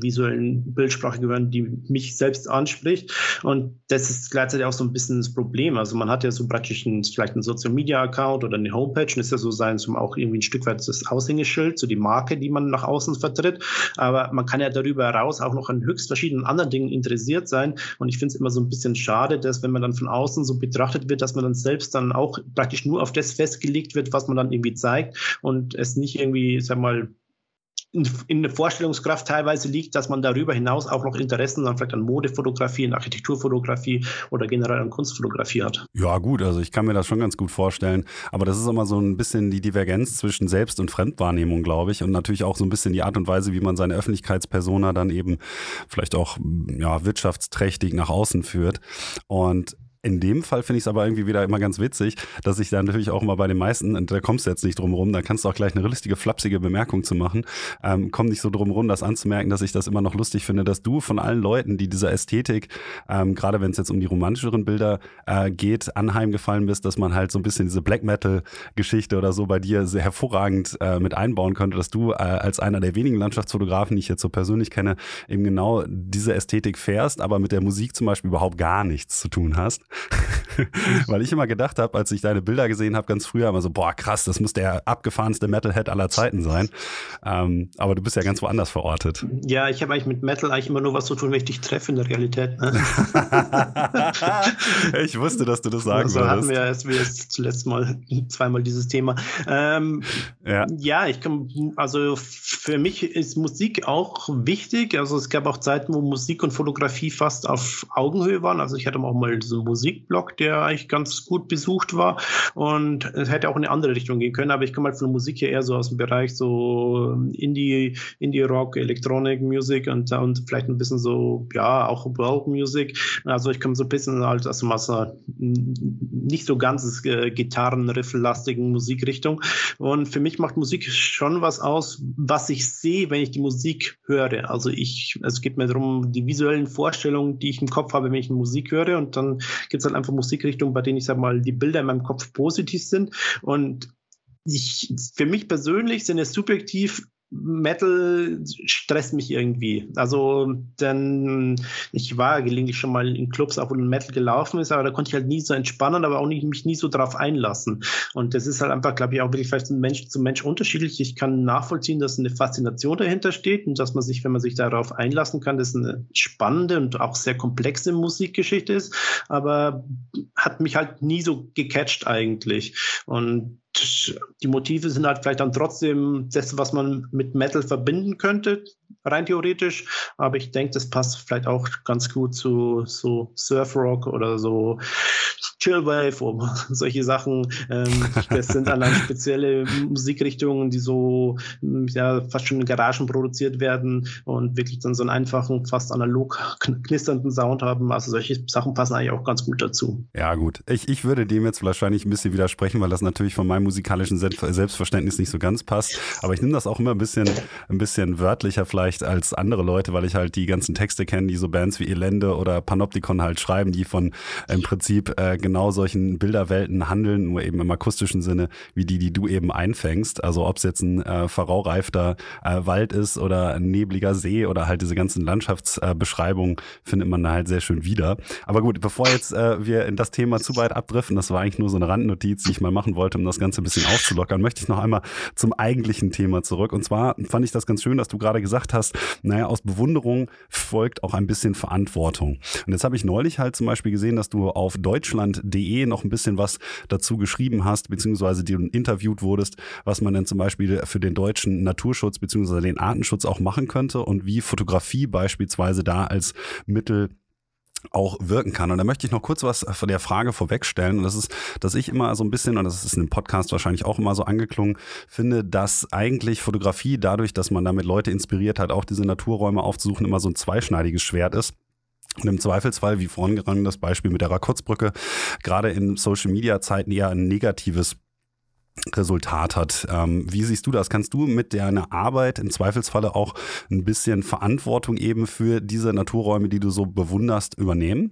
visuellen Bildsprache gehören, die mich selbst anspricht. Und das ist gleichzeitig auch so ein bisschen das Problem. Also man hat ja so praktisch einen, vielleicht einen Social-Media-Account oder eine Homepage und ist ja so sein, so auch irgendwie ein Stück weit das Aushängeschild, so die Marke, die man nach außen vertritt. Aber man kann ja darüber heraus auch noch an höchst verschiedenen anderen Dingen interessiert sein. Und ich finde es immer so ein bisschen schade, dass wenn man dann von außen so betrachtet wird, dass man dann selbst dann auch praktisch nur auf das festgelegt wird, was man dann irgendwie zeigt und es nicht irgendwie, sag mal, in der Vorstellungskraft teilweise liegt, dass man darüber hinaus auch noch Interessen dann vielleicht an Modefotografie, in Architekturfotografie oder generell an Kunstfotografie hat. Ja, gut, also ich kann mir das schon ganz gut vorstellen. Aber das ist immer so ein bisschen die Divergenz zwischen Selbst- und Fremdwahrnehmung, glaube ich. Und natürlich auch so ein bisschen die Art und Weise, wie man seine Öffentlichkeitspersona dann eben vielleicht auch ja, wirtschaftsträchtig nach außen führt. Und in dem Fall finde ich es aber irgendwie wieder immer ganz witzig, dass ich da natürlich auch immer bei den meisten, und da kommst du jetzt nicht drum rum, da kannst du auch gleich eine richtige flapsige Bemerkung zu machen, ähm, komm nicht so drum rum, das anzumerken, dass ich das immer noch lustig finde, dass du von allen Leuten, die dieser Ästhetik, ähm, gerade wenn es jetzt um die romantischeren Bilder äh, geht, anheimgefallen bist, dass man halt so ein bisschen diese Black Metal-Geschichte oder so bei dir sehr hervorragend äh, mit einbauen könnte, dass du äh, als einer der wenigen Landschaftsfotografen, die ich jetzt so persönlich kenne, eben genau diese Ästhetik fährst, aber mit der Musik zum Beispiel überhaupt gar nichts zu tun hast. Weil ich immer gedacht habe, als ich deine Bilder gesehen habe, ganz früher, immer so, boah, krass, das muss der abgefahrenste Metalhead aller Zeiten sein. Ähm, aber du bist ja ganz woanders verortet. Ja, ich habe eigentlich mit Metal eigentlich immer nur was zu tun, wenn ich dich treffe in der Realität. Ne? ich wusste, dass du das sagen so würdest. hatten wir erst, wir jetzt zuletzt mal zweimal dieses Thema. Ähm, ja. ja, ich kann, also für mich ist Musik auch wichtig. Also es gab auch Zeiten, wo Musik und Fotografie fast auf Augenhöhe waren. Also ich hatte auch mal so Musik Musikblog, der eigentlich ganz gut besucht war. Und es hätte auch in eine andere Richtung gehen können, aber ich komme halt von der Musik hier eher so aus dem Bereich so Indie, Indie-Rock, Electronic Music und, und vielleicht ein bisschen so, ja, auch World Music. Also ich komme so ein bisschen halt aus einer nicht so ganz äh, Gitarrenrifflastigen Musikrichtung. Und für mich macht Musik schon was aus, was ich sehe, wenn ich die Musik höre. Also ich, also es geht mir darum, die visuellen Vorstellungen, die ich im Kopf habe, wenn ich Musik höre. Und dann gibt es halt einfach Musikrichtungen, bei denen ich sag mal, die Bilder in meinem Kopf positiv sind. Und ich, für mich persönlich sind es subjektiv Metal stresst mich irgendwie. Also, denn ich war gelegentlich schon mal in Clubs, auch wo Metal gelaufen ist, aber da konnte ich halt nie so entspannen, aber auch nicht, mich nie so drauf einlassen. Und das ist halt einfach, glaube ich, auch wirklich vielleicht von Mensch zu Mensch unterschiedlich. Ich kann nachvollziehen, dass eine Faszination dahinter steht und dass man sich, wenn man sich darauf einlassen kann, das eine spannende und auch sehr komplexe Musikgeschichte ist, aber hat mich halt nie so gecatcht eigentlich. Und die Motive sind halt vielleicht dann trotzdem das, was man mit Metal verbinden könnte, rein theoretisch. Aber ich denke, das passt vielleicht auch ganz gut zu so Surfrock oder so Chillwave oder solche Sachen. Ähm, das sind dann spezielle Musikrichtungen, die so ja, fast schon in Garagen produziert werden und wirklich dann so einen einfachen, fast analog knisternden Sound haben. Also solche Sachen passen eigentlich auch ganz gut dazu. Ja, gut. Ich, ich würde dem jetzt wahrscheinlich ein bisschen widersprechen, weil das natürlich von meinem musikalischen Selbstverständnis nicht so ganz passt. Aber ich nehme das auch immer ein bisschen, ein bisschen wörtlicher vielleicht als andere Leute, weil ich halt die ganzen Texte kenne, die so Bands wie Elende oder Panopticon halt schreiben, die von im Prinzip äh, genau solchen Bilderwelten handeln, nur eben im akustischen Sinne, wie die, die du eben einfängst. Also ob es jetzt ein äh, verraureifter äh, Wald ist oder ein nebliger See oder halt diese ganzen Landschaftsbeschreibungen, findet man da halt sehr schön wieder. Aber gut, bevor jetzt äh, wir in das Thema zu weit abdriften, das war eigentlich nur so eine Randnotiz, die ich mal machen wollte, um das Ganze ein bisschen aufzulockern, möchte ich noch einmal zum eigentlichen Thema zurück. Und zwar fand ich das ganz schön, dass du gerade gesagt hast, naja, aus Bewunderung folgt auch ein bisschen Verantwortung. Und jetzt habe ich neulich halt zum Beispiel gesehen, dass du auf deutschland.de noch ein bisschen was dazu geschrieben hast, beziehungsweise du interviewt wurdest, was man denn zum Beispiel für den deutschen Naturschutz beziehungsweise den Artenschutz auch machen könnte und wie Fotografie beispielsweise da als Mittel auch wirken kann. Und da möchte ich noch kurz was von der Frage vorwegstellen. Und das ist, dass ich immer so ein bisschen, und das ist in dem Podcast wahrscheinlich auch immer so angeklungen, finde, dass eigentlich Fotografie dadurch, dass man damit Leute inspiriert hat, auch diese Naturräume aufzusuchen, immer so ein zweischneidiges Schwert ist. Und im Zweifelsfall, wie vorangegangen das Beispiel mit der Rakotzbrücke, gerade in Social Media Zeiten eher ein negatives Resultat hat. Ähm, wie siehst du das? Kannst du mit deiner Arbeit im Zweifelsfalle auch ein bisschen Verantwortung eben für diese Naturräume, die du so bewunderst, übernehmen?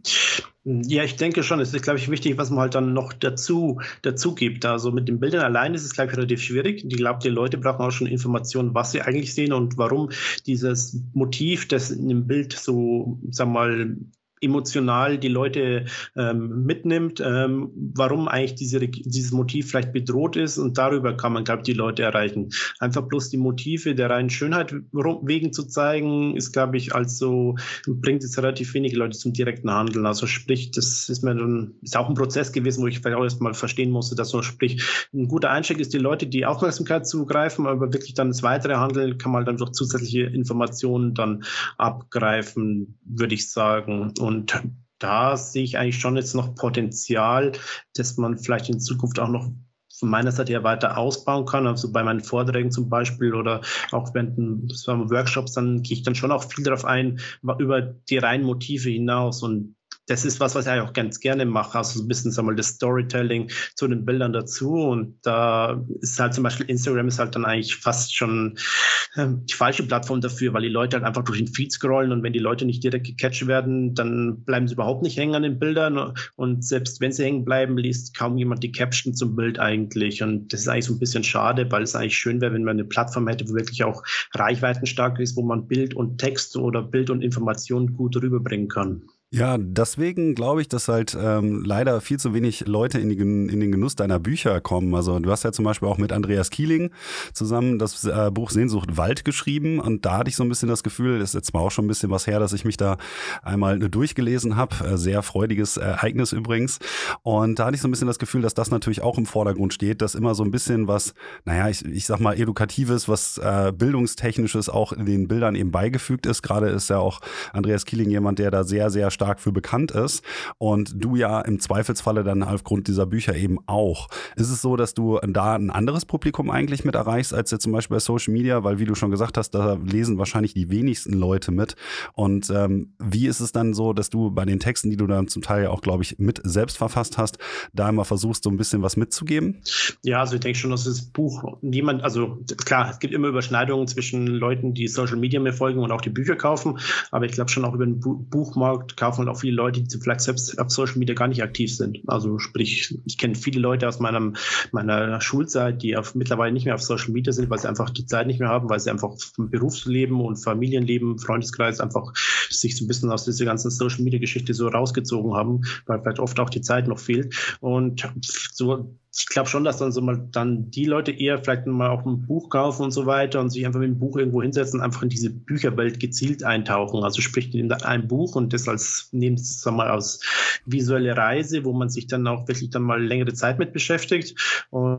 Ja, ich denke schon. Es ist, glaube ich, wichtig, was man halt dann noch dazu, dazu gibt. Also mit den Bildern allein ist es, glaube ich, relativ schwierig. Ich glaube, die Leute brauchen auch schon Informationen, was sie eigentlich sehen und warum dieses Motiv, das in dem Bild so, sag mal, emotional die Leute ähm, mitnimmt, ähm, warum eigentlich diese, dieses Motiv vielleicht bedroht ist und darüber kann man, glaube ich, die Leute erreichen. Einfach bloß die Motive der reinen Schönheit wegen zu zeigen, ist, glaube ich, also bringt jetzt relativ wenige Leute zum direkten Handeln. Also sprich, das ist mir dann, ist auch ein Prozess gewesen, wo ich vielleicht auch erstmal verstehen musste, dass so sprich, ein guter Einstieg ist, die Leute die Aufmerksamkeit zugreifen, aber wirklich dann das weitere Handeln kann man dann durch zusätzliche Informationen dann abgreifen, würde ich sagen. Und und da sehe ich eigentlich schon jetzt noch Potenzial, dass man vielleicht in Zukunft auch noch von meiner Seite her weiter ausbauen kann. Also bei meinen Vorträgen zum Beispiel oder auch während Workshops, dann gehe ich dann schon auch viel darauf ein, über die reinen Motive hinaus. Und das ist was, was ich auch ganz gerne mache. Also so ein bisschen sag mal, das Storytelling zu den Bildern dazu. Und da ist halt zum Beispiel Instagram ist halt dann eigentlich fast schon ähm, die falsche Plattform dafür, weil die Leute halt einfach durch den Feed scrollen und wenn die Leute nicht direkt gecatcht werden, dann bleiben sie überhaupt nicht hängen an den Bildern. Und selbst wenn sie hängen bleiben, liest kaum jemand die Caption zum Bild eigentlich. Und das ist eigentlich so ein bisschen schade, weil es eigentlich schön wäre, wenn man eine Plattform hätte, wo wirklich auch reichweitenstark ist, wo man Bild und Text oder Bild und Information gut rüberbringen kann. Ja, deswegen glaube ich, dass halt ähm, leider viel zu wenig Leute in, die, in, den Genuss deiner Bücher kommen. Also du hast ja zum Beispiel auch mit Andreas Kieling zusammen das äh, Buch Sehnsucht Wald geschrieben und da hatte ich so ein bisschen das Gefühl, das ist jetzt mal auch schon ein bisschen was her, dass ich mich da einmal durchgelesen habe. Äh, sehr freudiges Ereignis übrigens. Und da hatte ich so ein bisschen das Gefühl, dass das natürlich auch im Vordergrund steht, dass immer so ein bisschen was, naja, ich, ich sag mal, edukatives, was äh, bildungstechnisches auch in den Bildern eben beigefügt ist. Gerade ist ja auch Andreas Kieling jemand, der da sehr, sehr stark stark für bekannt ist und du ja im Zweifelsfalle dann aufgrund dieser Bücher eben auch. Ist es so, dass du da ein anderes Publikum eigentlich mit erreichst als jetzt zum Beispiel bei Social Media, weil wie du schon gesagt hast, da lesen wahrscheinlich die wenigsten Leute mit. Und ähm, wie ist es dann so, dass du bei den Texten, die du dann zum Teil ja auch, glaube ich, mit selbst verfasst hast, da immer versuchst, so ein bisschen was mitzugeben? Ja, also ich denke schon, dass das Buch niemand, also klar, es gibt immer Überschneidungen zwischen Leuten, die Social Media mir folgen und auch die Bücher kaufen, aber ich glaube schon auch über den Buchmarkt kaufen kaufen auch viele Leute, die vielleicht selbst auf Social Media gar nicht aktiv sind. Also sprich, ich kenne viele Leute aus meinem, meiner Schulzeit, die auf, mittlerweile nicht mehr auf Social Media sind, weil sie einfach die Zeit nicht mehr haben, weil sie einfach vom Berufsleben und Familienleben, Freundeskreis einfach sich so ein bisschen aus dieser ganzen Social Media Geschichte so rausgezogen haben, weil vielleicht oft auch die Zeit noch fehlt. Und so ich glaube schon, dass dann so mal dann die Leute eher vielleicht mal auch ein Buch kaufen und so weiter und sich einfach mit dem Buch irgendwo hinsetzen, einfach in diese Bücherwelt gezielt eintauchen. Also sprich in ein Buch und das als nehmen es mal als visuelle Reise, wo man sich dann auch wirklich dann mal längere Zeit mit beschäftigt und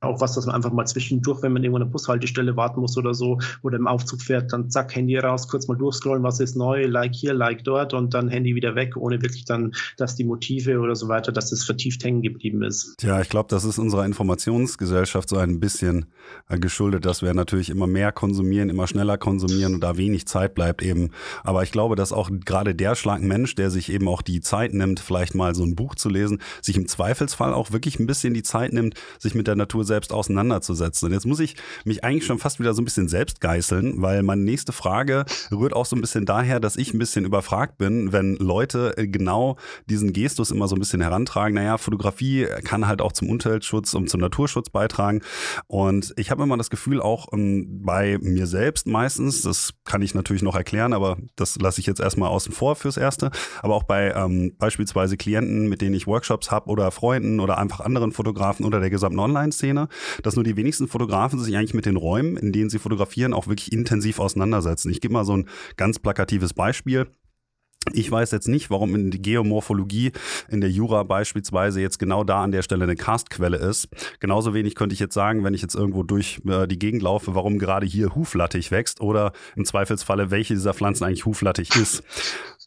auch was, dass man einfach mal zwischendurch, wenn man irgendwo der Bushaltestelle warten muss oder so, oder im Aufzug fährt, dann zack, Handy raus, kurz mal durchscrollen, was ist neu, like hier, like dort und dann Handy wieder weg, ohne wirklich dann, dass die Motive oder so weiter, dass das vertieft hängen geblieben ist. Tja, ich glaube, das ist unserer Informationsgesellschaft so ein bisschen äh, geschuldet, dass wir natürlich immer mehr konsumieren, immer schneller konsumieren und da wenig Zeit bleibt eben. Aber ich glaube, dass auch gerade der Schlag Mensch, der sich eben auch die Zeit nimmt, vielleicht mal so ein Buch zu lesen, sich im Zweifelsfall auch wirklich ein bisschen die Zeit nimmt, sich mit der Natur selbst auseinanderzusetzen. Und jetzt muss ich mich eigentlich schon fast wieder so ein bisschen selbst geißeln, weil meine nächste Frage rührt auch so ein bisschen daher, dass ich ein bisschen überfragt bin, wenn Leute äh, genau diesen Gestus immer so ein bisschen herantragen. Naja, Fotografie kann halt auch zum Umweltschutz und zum Naturschutz beitragen. Und ich habe immer das Gefühl, auch um, ähm, bei mir selbst meistens, das kann ich natürlich noch erklären, aber das lasse ich jetzt erstmal außen vor fürs Erste, aber auch bei ähm, beispielsweise Klienten, mit denen ich Workshops habe oder Freunden oder einfach anderen Fotografen oder der gesamten Online-Szene, dass nur die wenigsten Fotografen sich eigentlich mit den Räumen, in denen sie fotografieren, auch wirklich intensiv auseinandersetzen. Ich gebe mal so ein ganz plakatives Beispiel. Ich weiß jetzt nicht, warum in die Geomorphologie in der Jura beispielsweise jetzt genau da an der Stelle eine Karstquelle ist. Genauso wenig könnte ich jetzt sagen, wenn ich jetzt irgendwo durch äh, die Gegend laufe, warum gerade hier Huflattich wächst oder im Zweifelsfalle, welche dieser Pflanzen eigentlich Huflattich ist.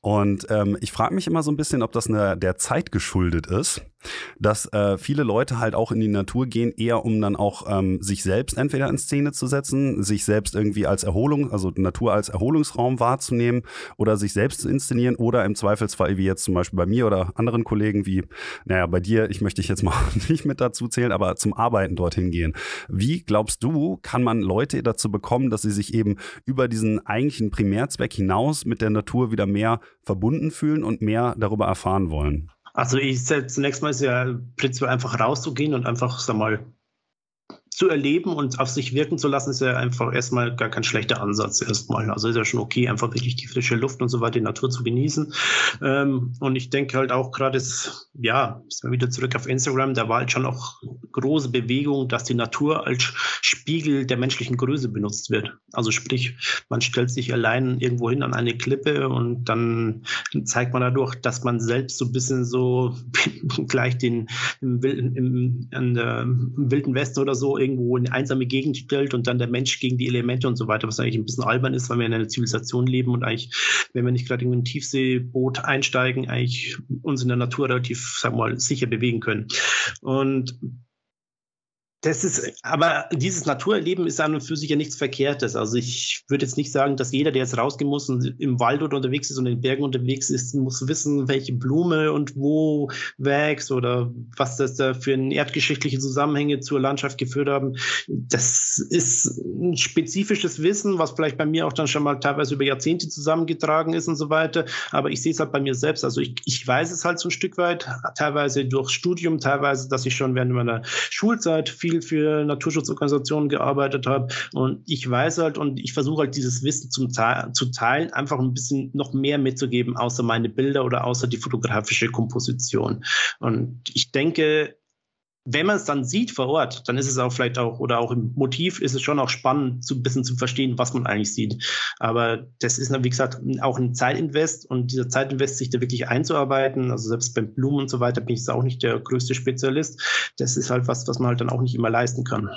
Und ähm, ich frage mich immer so ein bisschen, ob das eine, der Zeit geschuldet ist dass äh, viele Leute halt auch in die Natur gehen, eher um dann auch ähm, sich selbst entweder in Szene zu setzen, sich selbst irgendwie als Erholung, also Natur als Erholungsraum wahrzunehmen oder sich selbst zu inszenieren oder im Zweifelsfall, wie jetzt zum Beispiel bei mir oder anderen Kollegen, wie, naja, bei dir, ich möchte dich jetzt mal nicht mit dazu zählen, aber zum Arbeiten dorthin gehen. Wie glaubst du, kann man Leute dazu bekommen, dass sie sich eben über diesen eigentlichen Primärzweck hinaus mit der Natur wieder mehr verbunden fühlen und mehr darüber erfahren wollen? Also ich zunächst mal ist ja prinzipiell einfach rauszugehen und einfach, sag mal, zu erleben und auf sich wirken zu lassen, ist ja einfach erstmal gar kein schlechter Ansatz erstmal. Also ist ja schon okay, einfach wirklich die frische Luft und so weiter, die Natur zu genießen. Ähm, und ich denke halt auch gerade, ja, ist mal wieder zurück auf Instagram, da war halt schon auch große Bewegung, dass die Natur als Spiegel der menschlichen Größe benutzt wird. Also sprich, man stellt sich allein irgendwo hin an eine Klippe und dann zeigt man dadurch, dass man selbst so ein bisschen so gleich den im, im, im, der, im Wilden Westen oder so irgendwo in eine einsame Gegend stellt und dann der Mensch gegen die Elemente und so weiter, was eigentlich ein bisschen albern ist, weil wir in einer Zivilisation leben und eigentlich, wenn wir nicht gerade in ein Tiefseeboot einsteigen, eigentlich uns in der Natur relativ, sagen wir mal, sicher bewegen können. Und das ist, aber dieses Naturerleben ist an und für sich ja nichts Verkehrtes. Also ich würde jetzt nicht sagen, dass jeder, der jetzt rausgehen muss und im Wald oder unterwegs ist und in den Bergen unterwegs ist, muss wissen, welche Blume und wo wächst oder was das da für erdgeschichtliche Zusammenhänge zur Landschaft geführt haben. Das ist ein spezifisches Wissen, was vielleicht bei mir auch dann schon mal teilweise über Jahrzehnte zusammengetragen ist und so weiter. Aber ich sehe es halt bei mir selbst. Also ich, ich weiß es halt so ein Stück weit, teilweise durch Studium, teilweise, dass ich schon während meiner Schulzeit viel viel für Naturschutzorganisationen gearbeitet habe. Und ich weiß halt und ich versuche halt dieses Wissen zum zu teilen, einfach ein bisschen noch mehr mitzugeben, außer meine Bilder oder außer die fotografische Komposition. Und ich denke, wenn man es dann sieht vor Ort, dann ist es auch vielleicht auch, oder auch im Motiv ist es schon auch spannend, so ein bisschen zu verstehen, was man eigentlich sieht. Aber das ist, wie gesagt, auch ein Zeitinvest und dieser Zeitinvest, sich da wirklich einzuarbeiten, also selbst beim Blumen und so weiter bin ich auch nicht der größte Spezialist. Das ist halt was, was man halt dann auch nicht immer leisten kann.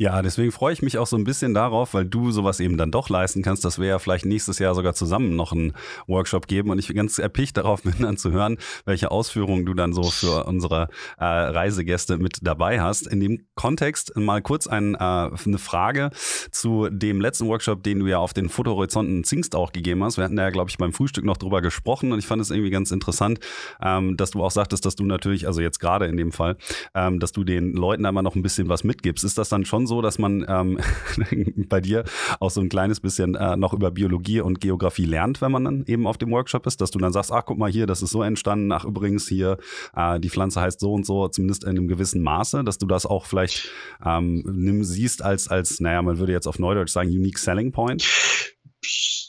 Ja, deswegen freue ich mich auch so ein bisschen darauf, weil du sowas eben dann doch leisten kannst, dass wir ja vielleicht nächstes Jahr sogar zusammen noch einen Workshop geben und ich bin ganz erpicht darauf bin, dann zu hören, welche Ausführungen du dann so für unsere äh, Reisegäste mit dabei hast. In dem Kontext mal kurz ein, äh, eine Frage zu dem letzten Workshop, den du ja auf den Fotohorizonten Zingst auch gegeben hast. Wir hatten ja, glaube ich, beim Frühstück noch drüber gesprochen und ich fand es irgendwie ganz interessant, ähm, dass du auch sagtest, dass du natürlich, also jetzt gerade in dem Fall, ähm, dass du den Leuten einmal noch ein bisschen was mitgibst. Ist das dann schon so, dass man ähm, bei dir auch so ein kleines bisschen äh, noch über Biologie und Geografie lernt, wenn man dann eben auf dem Workshop ist, dass du dann sagst, ach guck mal hier, das ist so entstanden, ach übrigens hier, äh, die Pflanze heißt so und so, zumindest in einem gewissen Maße, dass du das auch vielleicht ähm, nimm, siehst als, als, naja, man würde jetzt auf Neudeutsch sagen, unique selling point?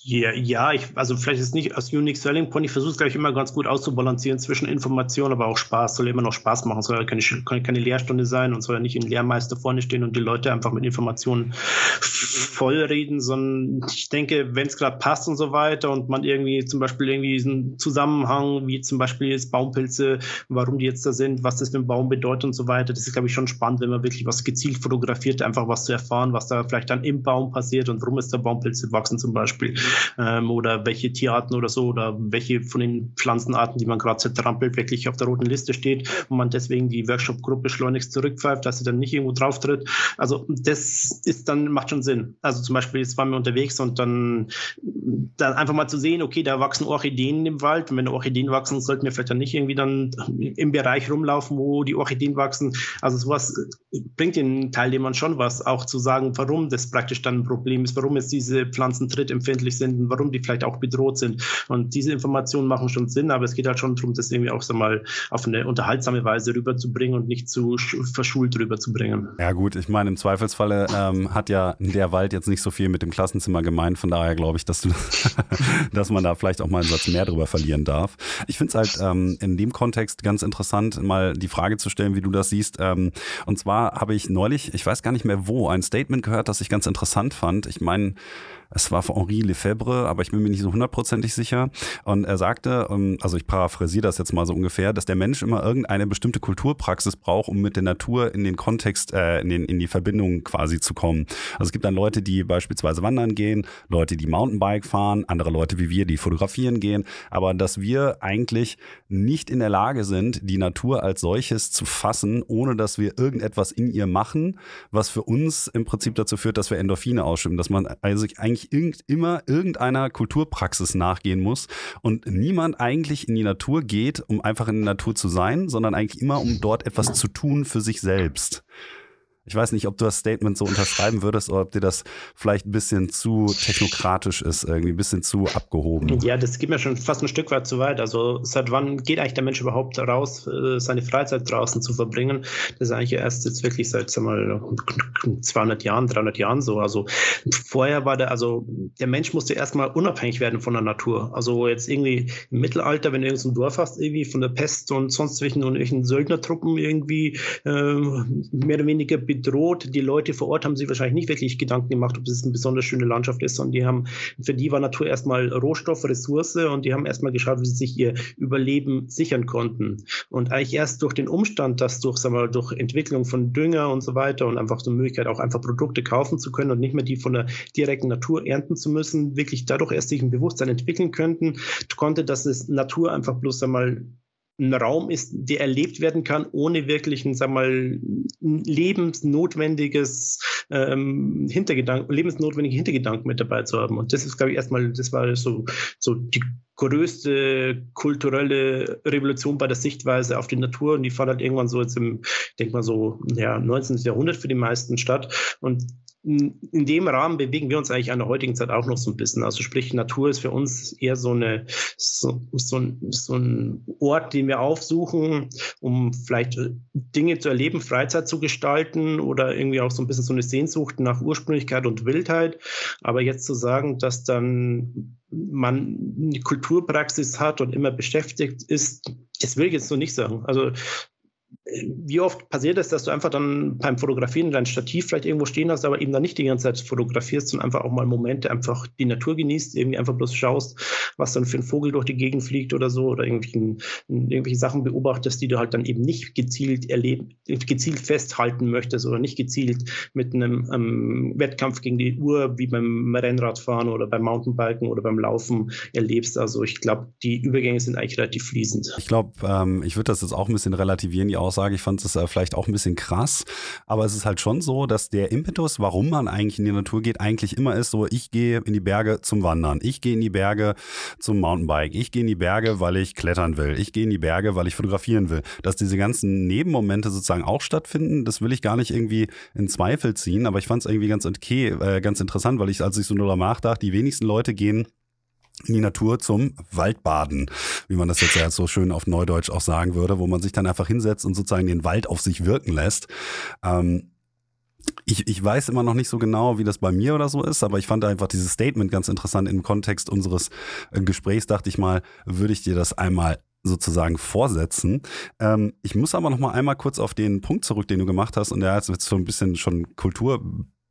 Ja, ja ich, also vielleicht ist nicht als Unique Selling Point. Ich versuche es, glaube ich, immer ganz gut auszubalancieren zwischen Information, aber auch Spaß. Soll immer noch Spaß machen. Soll ja keine, keine Lehrstunde sein und soll ja nicht ein Lehrmeister vorne stehen und die Leute einfach mit Informationen vollreden, sondern ich denke, wenn es gerade passt und so weiter und man irgendwie zum Beispiel irgendwie diesen Zusammenhang, wie zum Beispiel jetzt Baumpilze, warum die jetzt da sind, was das für ein Baum bedeutet und so weiter, das ist, glaube ich, schon spannend, wenn man wirklich was gezielt fotografiert, einfach was zu erfahren, was da vielleicht dann im Baum passiert und warum ist da Baumpilze wachsen zum Beispiel ähm, oder welche Tierarten oder so oder welche von den Pflanzenarten, die man gerade zertrampelt, wirklich auf der roten Liste steht und man deswegen die Workshop-Gruppe schleunigst zurückpfeift, dass sie dann nicht irgendwo drauf tritt. Also das ist dann, macht schon Sinn. Also zum Beispiel, jetzt waren wir unterwegs und dann, dann einfach mal zu sehen, okay, da wachsen Orchideen im Wald und wenn Orchideen wachsen, sollten wir vielleicht dann nicht irgendwie dann im Bereich rumlaufen, wo die Orchideen wachsen. Also sowas bringt den Teilnehmern schon was, auch zu sagen, warum das praktisch dann ein Problem ist, warum jetzt diese Pflanzen trittempfindlich sind, warum die vielleicht auch bedroht sind. Und diese Informationen machen schon Sinn, aber es geht halt schon darum, das irgendwie auch so mal auf eine unterhaltsame Weise rüberzubringen und nicht zu verschult rüberzubringen. Ja gut, ich meine, im Zweifelsfalle ähm, hat ja der Wald jetzt nicht so viel mit dem Klassenzimmer gemeint, von daher glaube ich, dass, du, dass man da vielleicht auch mal einen Satz mehr drüber verlieren darf. Ich finde es halt ähm, in dem Kontext ganz interessant, mal die Frage zu stellen, wie du das siehst. Ähm, und zwar habe ich neulich, ich weiß gar nicht mehr wo, ein Statement gehört, das ich ganz interessant fand. Ich meine, es war von Henri Lefebvre, aber ich bin mir nicht so hundertprozentig sicher. Und er sagte, ähm, also ich paraphrasiere das jetzt mal so ungefähr, dass der Mensch immer irgendeine bestimmte Kulturpraxis braucht, um mit der Natur in den Kontext, äh, in, den, in die Verbindung quasi zu kommen. Also es gibt dann Leute, die beispielsweise wandern gehen, Leute, die Mountainbike fahren, andere Leute wie wir, die fotografieren gehen, aber dass wir eigentlich nicht in der Lage sind, die Natur als solches zu fassen, ohne dass wir irgendetwas in ihr machen, was für uns im Prinzip dazu führt, dass wir Endorphine ausschütten, dass man also eigentlich eigentlich irgend, immer irgendeiner Kulturpraxis nachgehen muss und niemand eigentlich in die Natur geht, um einfach in der Natur zu sein, sondern eigentlich immer, um dort etwas zu tun für sich selbst. Ich weiß nicht, ob du das Statement so unterschreiben würdest oder ob dir das vielleicht ein bisschen zu technokratisch ist, irgendwie ein bisschen zu abgehoben. Ja, das geht mir schon fast ein Stück weit zu weit. Also seit wann geht eigentlich der Mensch überhaupt raus, äh, seine Freizeit draußen zu verbringen? Das ist eigentlich erst jetzt wirklich seit, sag mal, 200 Jahren, 300 Jahren so. Also vorher war der, also der Mensch musste erstmal unabhängig werden von der Natur. Also jetzt irgendwie im Mittelalter, wenn du irgendein Dorf hast, irgendwie von der Pest und sonst welchen und irgendwelchen Söldnertruppen irgendwie äh, mehr oder weniger bedroht. Die Leute vor Ort haben sich wahrscheinlich nicht wirklich Gedanken gemacht, ob es eine besonders schöne Landschaft ist, sondern die haben, für die war Natur erstmal Rohstoff, Ressource und die haben erstmal geschaut, wie sie sich ihr Überleben sichern konnten. Und eigentlich erst durch den Umstand, dass durch, sagen wir mal, durch Entwicklung von Dünger und so weiter und einfach so eine Möglichkeit, auch einfach Produkte kaufen zu können und nicht mehr die von der direkten Natur ernten zu müssen, wirklich dadurch erst sich ein Bewusstsein entwickeln könnten, konnte, dass es Natur einfach bloß einmal ein Raum ist, der erlebt werden kann, ohne wirklich ein, sag mal, lebensnotwendiges ähm, Hintergedanken, lebensnotwendige Hintergedanken mit dabei zu haben. Und das ist, glaube ich, erstmal, das war so, so die größte kulturelle Revolution bei der Sichtweise auf die Natur. Und die fand halt irgendwann so jetzt im, ich denke mal so, ja, 19. Jahrhundert für die meisten statt. Und in dem Rahmen bewegen wir uns eigentlich an der heutigen Zeit auch noch so ein bisschen. Also sprich, Natur ist für uns eher so eine so, so, ein, so ein Ort, den wir aufsuchen, um vielleicht äh, Dinge zu erleben, Freizeit zu gestalten oder irgendwie auch so ein bisschen so eine Sehnsucht nach Ursprünglichkeit und Wildheit. Aber jetzt zu sagen, dass dann man eine Kulturpraxis hat und immer beschäftigt ist, das will ich jetzt so nicht sagen. Also wie oft passiert es, dass du einfach dann beim Fotografieren dein Stativ vielleicht irgendwo stehen hast, aber eben dann nicht die ganze Zeit fotografierst, sondern einfach auch mal Momente einfach die Natur genießt, irgendwie einfach bloß schaust, was dann für ein Vogel durch die Gegend fliegt oder so oder irgendwelche Sachen beobachtest, die du halt dann eben nicht gezielt erleben, gezielt festhalten möchtest oder nicht gezielt mit einem ähm, Wettkampf gegen die Uhr wie beim Rennradfahren oder beim Mountainbiken oder beim Laufen erlebst. Also ich glaube, die Übergänge sind eigentlich relativ fließend. Ich glaube, ähm, ich würde das jetzt auch ein bisschen relativieren, die Aussage sage, ich fand es äh, vielleicht auch ein bisschen krass, aber es ist halt schon so, dass der Impetus, warum man eigentlich in die Natur geht, eigentlich immer ist so, ich gehe in die Berge zum Wandern, ich gehe in die Berge zum Mountainbike, ich gehe in die Berge, weil ich klettern will, ich gehe in die Berge, weil ich fotografieren will. Dass diese ganzen Nebenmomente sozusagen auch stattfinden, das will ich gar nicht irgendwie in Zweifel ziehen, aber ich fand es irgendwie ganz okay, äh, ganz interessant, weil ich, als ich so nur nachdachte, die wenigsten Leute gehen in die Natur zum Waldbaden, wie man das jetzt ja so schön auf Neudeutsch auch sagen würde, wo man sich dann einfach hinsetzt und sozusagen den Wald auf sich wirken lässt. Ähm, ich, ich weiß immer noch nicht so genau, wie das bei mir oder so ist, aber ich fand einfach dieses Statement ganz interessant im Kontext unseres äh, Gesprächs. Dachte ich mal, würde ich dir das einmal sozusagen vorsetzen. Ähm, ich muss aber noch mal einmal kurz auf den Punkt zurück, den du gemacht hast, und der ist jetzt so ein bisschen schon Kultur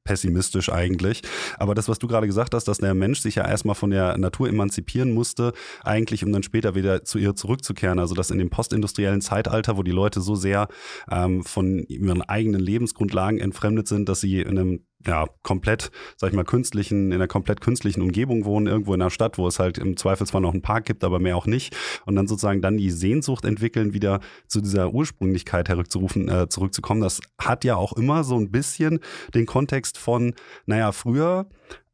pessimistisch eigentlich. Aber das, was du gerade gesagt hast, dass der Mensch sich ja erstmal von der Natur emanzipieren musste, eigentlich, um dann später wieder zu ihr zurückzukehren. Also dass in dem postindustriellen Zeitalter, wo die Leute so sehr ähm, von ihren eigenen Lebensgrundlagen entfremdet sind, dass sie in einem ja, komplett, sag ich mal, künstlichen, in einer komplett künstlichen Umgebung wohnen, irgendwo in einer Stadt, wo es halt im Zweifel zwar noch einen Park gibt, aber mehr auch nicht. Und dann sozusagen dann die Sehnsucht entwickeln, wieder zu dieser Ursprünglichkeit herzurufen, äh, zurückzukommen. Das hat ja auch immer so ein bisschen den Kontext von, naja, früher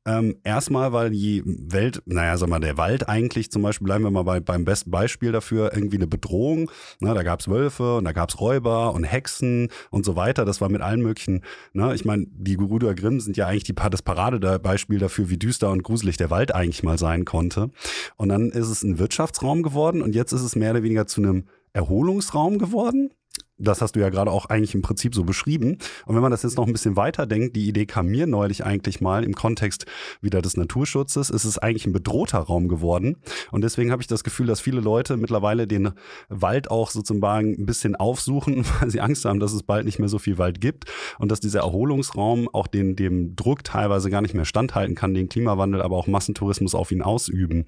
ähm, erstmal, weil die Welt, naja, sag mal, der Wald eigentlich zum Beispiel, bleiben wir mal bei, beim besten Beispiel dafür, irgendwie eine Bedrohung. Ne, da gab es Wölfe und da gab es Räuber und Hexen und so weiter. Das war mit allen möglichen, ne, ich meine, die Geruder Grimm sind ja eigentlich die, das Paradebeispiel dafür, wie düster und gruselig der Wald eigentlich mal sein konnte. Und dann ist es ein Wirtschaftsraum geworden und jetzt ist es mehr oder weniger zu einem Erholungsraum geworden das hast du ja gerade auch eigentlich im Prinzip so beschrieben. Und wenn man das jetzt noch ein bisschen weiter denkt, die Idee kam mir neulich eigentlich mal im Kontext wieder des Naturschutzes, ist es eigentlich ein bedrohter Raum geworden. Und deswegen habe ich das Gefühl, dass viele Leute mittlerweile den Wald auch sozusagen ein bisschen aufsuchen, weil sie Angst haben, dass es bald nicht mehr so viel Wald gibt und dass dieser Erholungsraum auch den, dem Druck teilweise gar nicht mehr standhalten kann, den Klimawandel, aber auch Massentourismus auf ihn ausüben.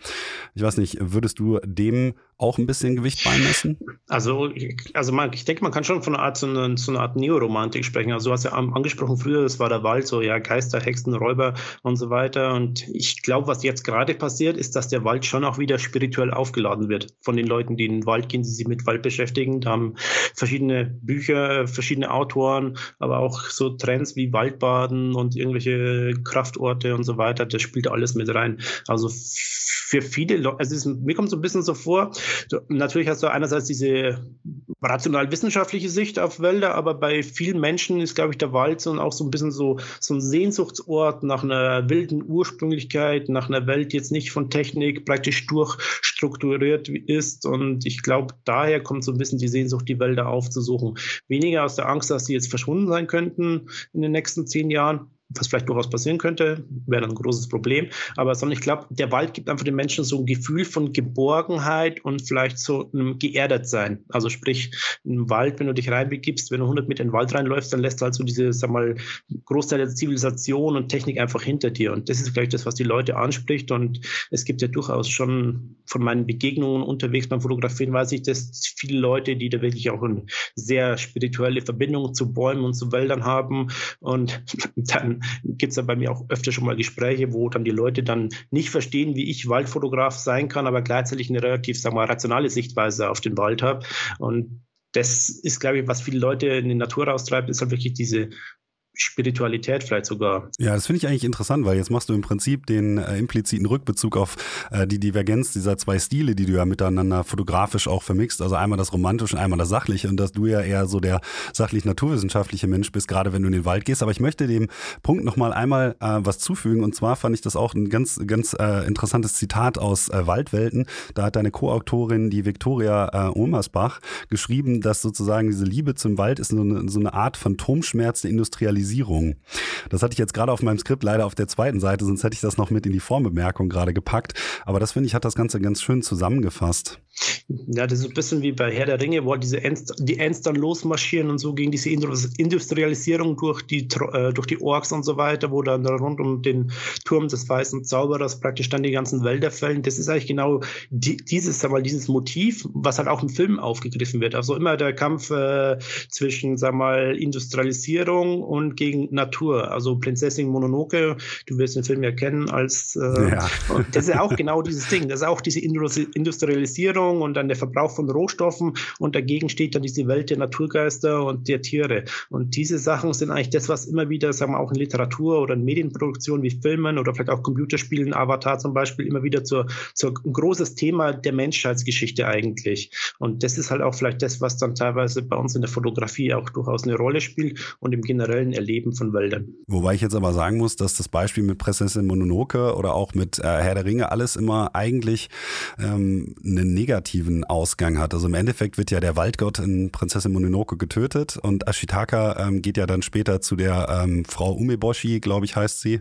Ich weiß nicht, würdest du dem auch ein bisschen Gewicht beimessen? Also, also man, ich denke, man kann schon von einer Art, so einer, so einer Art Neoromantik sprechen. Also du hast ja angesprochen früher, das war der Wald, so ja, Geister, Hexen, Räuber und so weiter. Und ich glaube, was jetzt gerade passiert, ist, dass der Wald schon auch wieder spirituell aufgeladen wird von den Leuten, die in den Wald gehen, die sich mit Wald beschäftigen. Da haben verschiedene Bücher, verschiedene Autoren, aber auch so Trends wie Waldbaden und irgendwelche Kraftorte und so weiter. Das spielt alles mit rein. Also für viele Leute, also es mir kommt so ein bisschen so vor, so, natürlich hast du einerseits diese rational-wissenschaftliche Sicht auf Wälder, aber bei vielen Menschen ist, glaube ich, der Wald so auch so ein bisschen so, so ein Sehnsuchtsort nach einer wilden Ursprünglichkeit, nach einer Welt, die jetzt nicht von Technik praktisch durchstrukturiert ist. Und ich glaube, daher kommt so ein bisschen die Sehnsucht, die Wälder aufzusuchen. Weniger aus der Angst, dass sie jetzt verschwunden sein könnten in den nächsten zehn Jahren, was vielleicht durchaus passieren könnte, wäre dann ein großes Problem. Aber ich glaube, der Wald gibt einfach den Menschen so ein Gefühl von Geborgenheit und vielleicht so einem Geerdetsein. Also sprich, im Wald, wenn du dich reinbegibst, wenn du 100 Meter in den Wald reinläufst, dann lässt du halt so diese, sag mal, Großteil der Zivilisation und Technik einfach hinter dir. Und das ist vielleicht das, was die Leute anspricht. Und es gibt ja durchaus schon von meinen Begegnungen unterwegs beim Fotografieren, weiß ich, dass viele Leute, die da wirklich auch eine sehr spirituelle Verbindung zu Bäumen und zu Wäldern haben und dann gibt es ja bei mir auch öfter schon mal Gespräche, wo dann die Leute dann nicht verstehen, wie ich Waldfotograf sein kann, aber gleichzeitig eine relativ, sagen wir mal, rationale Sichtweise auf den Wald habe. Und das ist, glaube ich, was viele Leute in die Natur raustreibt, ist halt wirklich diese Spiritualität vielleicht sogar. Ja, das finde ich eigentlich interessant, weil jetzt machst du im Prinzip den äh, impliziten Rückbezug auf äh, die Divergenz dieser zwei Stile, die du ja miteinander fotografisch auch vermixt. Also einmal das romantische und einmal das sachliche und dass du ja eher so der sachlich-naturwissenschaftliche Mensch bist, gerade wenn du in den Wald gehst. Aber ich möchte dem Punkt nochmal einmal äh, was zufügen und zwar fand ich das auch ein ganz, ganz äh, interessantes Zitat aus äh, Waldwelten. Da hat deine Co-Autorin, die Viktoria äh, Omersbach, geschrieben, dass sozusagen diese Liebe zum Wald ist so eine, so eine Art Phantomschmerz der Industrialisierung Visualisierung. Das hatte ich jetzt gerade auf meinem Skript leider auf der zweiten Seite, sonst hätte ich das noch mit in die Formbemerkung gerade gepackt. Aber das finde ich, hat das Ganze ganz schön zusammengefasst. Ja, das ist ein bisschen wie bei Herr der Ringe, wo halt diese Ents, die Ents dann losmarschieren und so gegen diese Industrialisierung durch die, äh, durch die Orks und so weiter, wo dann rund um den Turm des weißen Zauberers praktisch dann die ganzen Wälder fällen. Das ist eigentlich genau die, dieses, sag mal, dieses Motiv, was halt auch im Film aufgegriffen wird. Also immer der Kampf äh, zwischen, sag mal, Industrialisierung und gegen Natur. Also Prinzessin Mononoke, du wirst den Film ja kennen als, äh, ja. das ist ja auch genau dieses Ding. Das ist auch diese Industrialisierung und dann der Verbrauch von Rohstoffen und dagegen steht dann diese Welt der Naturgeister und der Tiere. Und diese Sachen sind eigentlich das, was immer wieder, sagen wir auch in Literatur oder in Medienproduktion wie Filmen oder vielleicht auch Computerspielen, Avatar zum Beispiel, immer wieder zur, zur ein großes Thema der Menschheitsgeschichte eigentlich. Und das ist halt auch vielleicht das, was dann teilweise bei uns in der Fotografie auch durchaus eine Rolle spielt und im generellen Erleben von Wäldern. Wobei ich jetzt aber sagen muss, dass das Beispiel mit Prinzessin Mononoke oder auch mit äh, Herr der Ringe alles immer eigentlich ähm, einen negativen Ausgang hat. Also im Endeffekt wird ja der Waldgott in Prinzessin Mononoke getötet und Ashitaka ähm, geht ja dann später zu der ähm, Frau Umeboshi, glaube ich, heißt sie.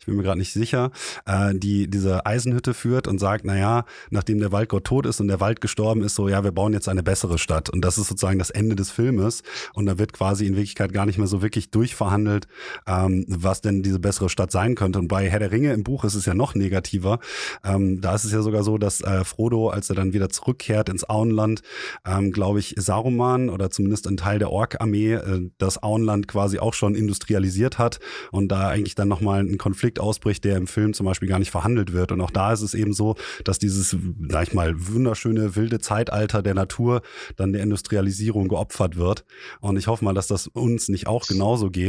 Ich bin mir gerade nicht sicher, äh, die diese Eisenhütte führt und sagt, naja, nachdem der Waldgott tot ist und der Wald gestorben ist, so ja, wir bauen jetzt eine bessere Stadt. Und das ist sozusagen das Ende des Filmes. Und da wird quasi in Wirklichkeit gar nicht mehr so wirklich durchverhandelt, ähm, was denn diese bessere Stadt sein könnte. Und bei Herr der Ringe im Buch ist es ja noch negativer. Ähm, da ist es ja sogar so, dass äh, Frodo, als er dann wieder zurückkehrt ins Auenland, ähm, glaube ich, Saruman oder zumindest ein Teil der Ork-Armee äh, das Auenland quasi auch schon industrialisiert hat und da eigentlich dann nochmal ein Konflikt ausbricht, der im Film zum Beispiel gar nicht verhandelt wird. Und auch da ist es eben so, dass dieses, sag ich mal, wunderschöne wilde Zeitalter der Natur dann der Industrialisierung geopfert wird. Und ich hoffe mal, dass das uns nicht auch genauso geht.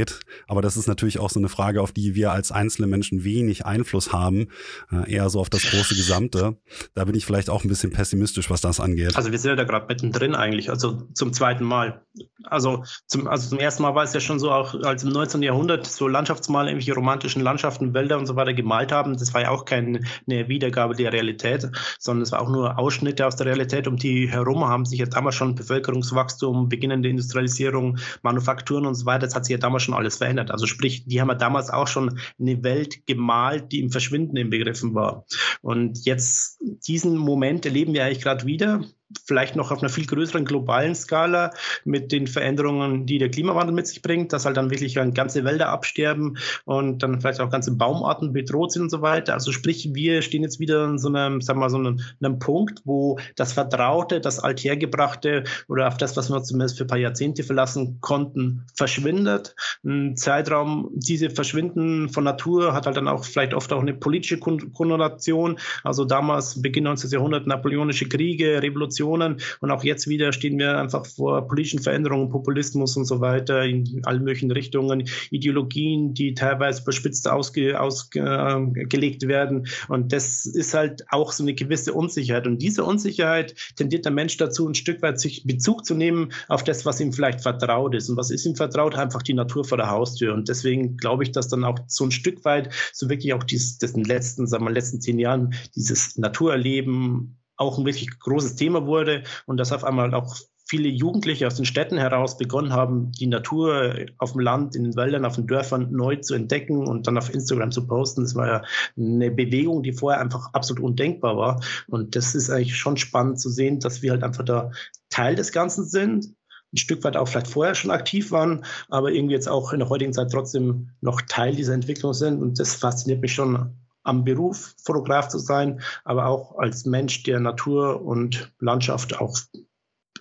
Aber das ist natürlich auch so eine Frage, auf die wir als einzelne Menschen wenig Einfluss haben, äh, eher so auf das große Gesamte. Da bin ich vielleicht auch ein bisschen pessimistisch, was das angeht. Also wir sind ja da gerade mittendrin eigentlich, also zum zweiten Mal. Also zum, also zum ersten Mal war es ja schon so, auch als im 19. Jahrhundert so Landschaftsmal, irgendwelche romantischen Landschaften, Wälder und so weiter gemalt haben. Das war ja auch keine Wiedergabe der Realität, sondern es war auch nur Ausschnitte aus der Realität. Um die herum haben sich ja damals schon Bevölkerungswachstum, beginnende Industrialisierung, Manufakturen und so weiter, das hat sich ja damals schon alles verändert. Also sprich, die haben ja damals auch schon eine Welt gemalt, die im Verschwinden inbegriffen war. Und jetzt diesen Moment erleben wir eigentlich gerade wieder vielleicht noch auf einer viel größeren globalen Skala mit den Veränderungen, die der Klimawandel mit sich bringt, dass halt dann wirklich ganze Wälder absterben und dann vielleicht auch ganze Baumarten bedroht sind und so weiter. Also sprich, wir stehen jetzt wieder in so einem, sagen wir mal, so einem, einem Punkt, wo das Vertraute, das Althergebrachte oder auf das, was wir zumindest für ein paar Jahrzehnte verlassen konnten, verschwindet. Ein Zeitraum, diese Verschwinden von Natur hat halt dann auch vielleicht oft auch eine politische Konnotation. Also damals, Beginn 19. Jahrhundert, napoleonische Kriege, Revolution Diskussionen. Und auch jetzt wieder stehen wir einfach vor politischen Veränderungen, Populismus und so weiter in allen möglichen Richtungen, Ideologien, die teilweise überspitzt ausge, ausgelegt werden. Und das ist halt auch so eine gewisse Unsicherheit. Und diese Unsicherheit tendiert der Mensch dazu, ein Stück weit sich Bezug zu nehmen auf das, was ihm vielleicht vertraut ist. Und was ist ihm vertraut? Einfach die Natur vor der Haustür. Und deswegen glaube ich, dass dann auch so ein Stück weit so wirklich auch dieses, das in den letzten, sagen wir, letzten zehn Jahren dieses Naturerleben auch ein wirklich großes Thema wurde und dass auf einmal auch viele Jugendliche aus den Städten heraus begonnen haben, die Natur auf dem Land, in den Wäldern, auf den Dörfern neu zu entdecken und dann auf Instagram zu posten. Das war ja eine Bewegung, die vorher einfach absolut undenkbar war. Und das ist eigentlich schon spannend zu sehen, dass wir halt einfach da Teil des Ganzen sind, ein Stück weit auch vielleicht vorher schon aktiv waren, aber irgendwie jetzt auch in der heutigen Zeit trotzdem noch Teil dieser Entwicklung sind. Und das fasziniert mich schon am Beruf Fotograf zu sein, aber auch als Mensch, der Natur und Landschaft auch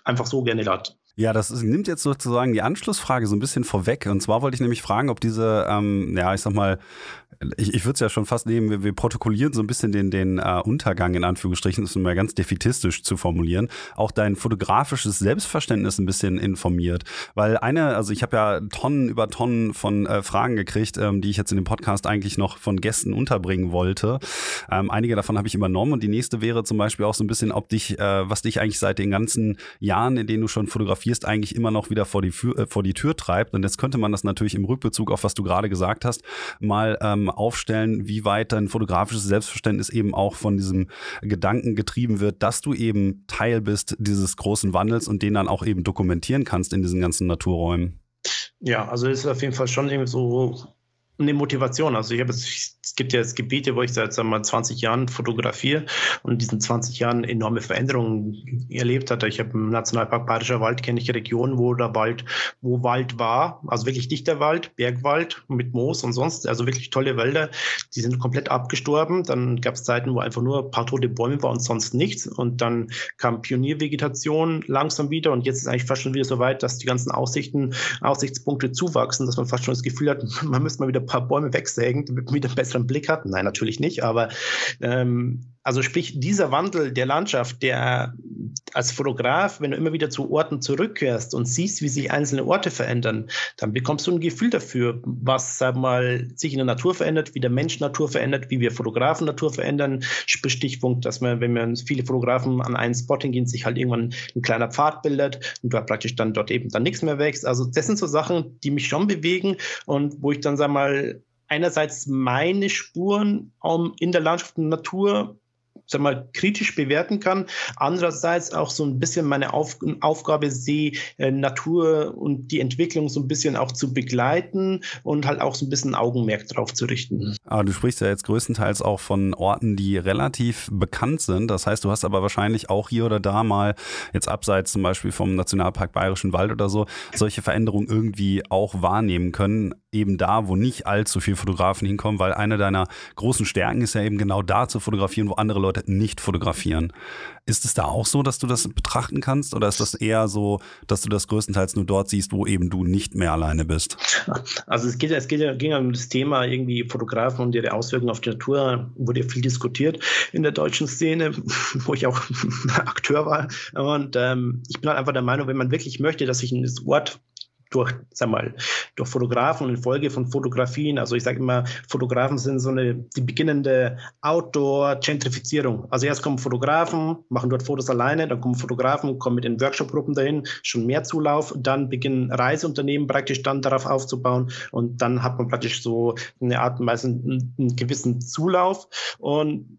einfach so gerne hat. Ja, das ist, nimmt jetzt sozusagen die Anschlussfrage so ein bisschen vorweg. Und zwar wollte ich nämlich fragen, ob diese, ähm, ja, ich sag mal, ich, ich würde es ja schon fast nehmen, wir, wir protokollieren so ein bisschen den, den äh, Untergang in Anführungsstrichen, ist mal ganz defitistisch zu formulieren, auch dein fotografisches Selbstverständnis ein bisschen informiert. Weil eine, also ich habe ja Tonnen über Tonnen von äh, Fragen gekriegt, ähm, die ich jetzt in dem Podcast eigentlich noch von Gästen unterbringen wollte. Ähm, einige davon habe ich übernommen und die nächste wäre zum Beispiel auch so ein bisschen, ob dich, äh, was dich eigentlich seit den ganzen Jahren, in denen du schon fotografierst, eigentlich immer noch wieder vor die, äh, vor die Tür treibt. Und jetzt könnte man das natürlich im Rückbezug auf was du gerade gesagt hast, mal ähm, aufstellen, wie weit dein fotografisches Selbstverständnis eben auch von diesem Gedanken getrieben wird, dass du eben Teil bist dieses großen Wandels und den dann auch eben dokumentieren kannst in diesen ganzen Naturräumen. Ja, also ist auf jeden Fall schon irgendwie so eine Motivation. Also ich habe es gibt ja jetzt Gebiete, wo ich seit sagen mal 20 Jahren fotografiere und in diesen 20 Jahren enorme Veränderungen erlebt hatte. Ich habe im Nationalpark Bayerischer Wald kenne ich Regionen, wo der Wald, wo Wald war, also wirklich dichter Wald, Bergwald mit Moos und sonst, also wirklich tolle Wälder, die sind komplett abgestorben. Dann gab es Zeiten, wo einfach nur ein paar tote Bäume waren und sonst nichts. Und dann kam Pioniervegetation langsam wieder und jetzt ist eigentlich fast schon wieder so weit, dass die ganzen Aussichten, Aussichtspunkte zuwachsen, dass man fast schon das Gefühl hat, man müsste mal wieder ein paar Bäume wegsägen, damit man wieder einen besseren Blick hat. Nein, natürlich nicht, aber ähm, also sprich, dieser Wandel der Landschaft, der, als Fotograf, wenn du immer wieder zu Orten zurückkehrst und siehst, wie sich einzelne Orte verändern, dann bekommst du ein Gefühl dafür, was sag mal, sich in der Natur verändert, wie der Mensch Natur verändert, wie wir Fotografen Natur verändern. Stichpunkt, dass man, wenn man viele Fotografen an einen Spot hingehen, sich halt irgendwann ein kleiner Pfad bildet und dort praktisch dann dort eben dann nichts mehr wächst. Also das sind so Sachen, die mich schon bewegen und wo ich dann sag mal einerseits meine Spuren in der Landschaft und Natur sag mal, kritisch bewerten kann. Andererseits auch so ein bisschen meine Auf Aufgabe sehe, äh, Natur und die Entwicklung so ein bisschen auch zu begleiten und halt auch so ein bisschen Augenmerk drauf zu richten. Aber du sprichst ja jetzt größtenteils auch von Orten, die relativ bekannt sind. Das heißt, du hast aber wahrscheinlich auch hier oder da mal, jetzt abseits zum Beispiel vom Nationalpark Bayerischen Wald oder so, solche Veränderungen irgendwie auch wahrnehmen können. Eben da, wo nicht allzu viele Fotografen hinkommen, weil eine deiner großen Stärken ist ja eben genau da zu fotografieren, wo andere Leute nicht fotografieren. Ist es da auch so, dass du das betrachten kannst oder ist das eher so, dass du das größtenteils nur dort siehst, wo eben du nicht mehr alleine bist? Also es geht, es geht ging ja um das Thema irgendwie Fotografen und ihre Auswirkungen auf die Natur, wurde ja viel diskutiert in der deutschen Szene, wo ich auch Akteur war. Und ähm, ich bin halt einfach der Meinung, wenn man wirklich möchte, dass sich ein Wort durch, sag mal, durch Fotografen und in Folge von Fotografien. Also ich sage immer, Fotografen sind so eine die beginnende Outdoor-Gentrifizierung. Also erst kommen Fotografen, machen dort Fotos alleine, dann kommen Fotografen, kommen mit den Workshop-Gruppen dahin, schon mehr Zulauf, dann beginnen Reiseunternehmen praktisch dann darauf aufzubauen und dann hat man praktisch so eine Art und Weise einen, einen gewissen Zulauf und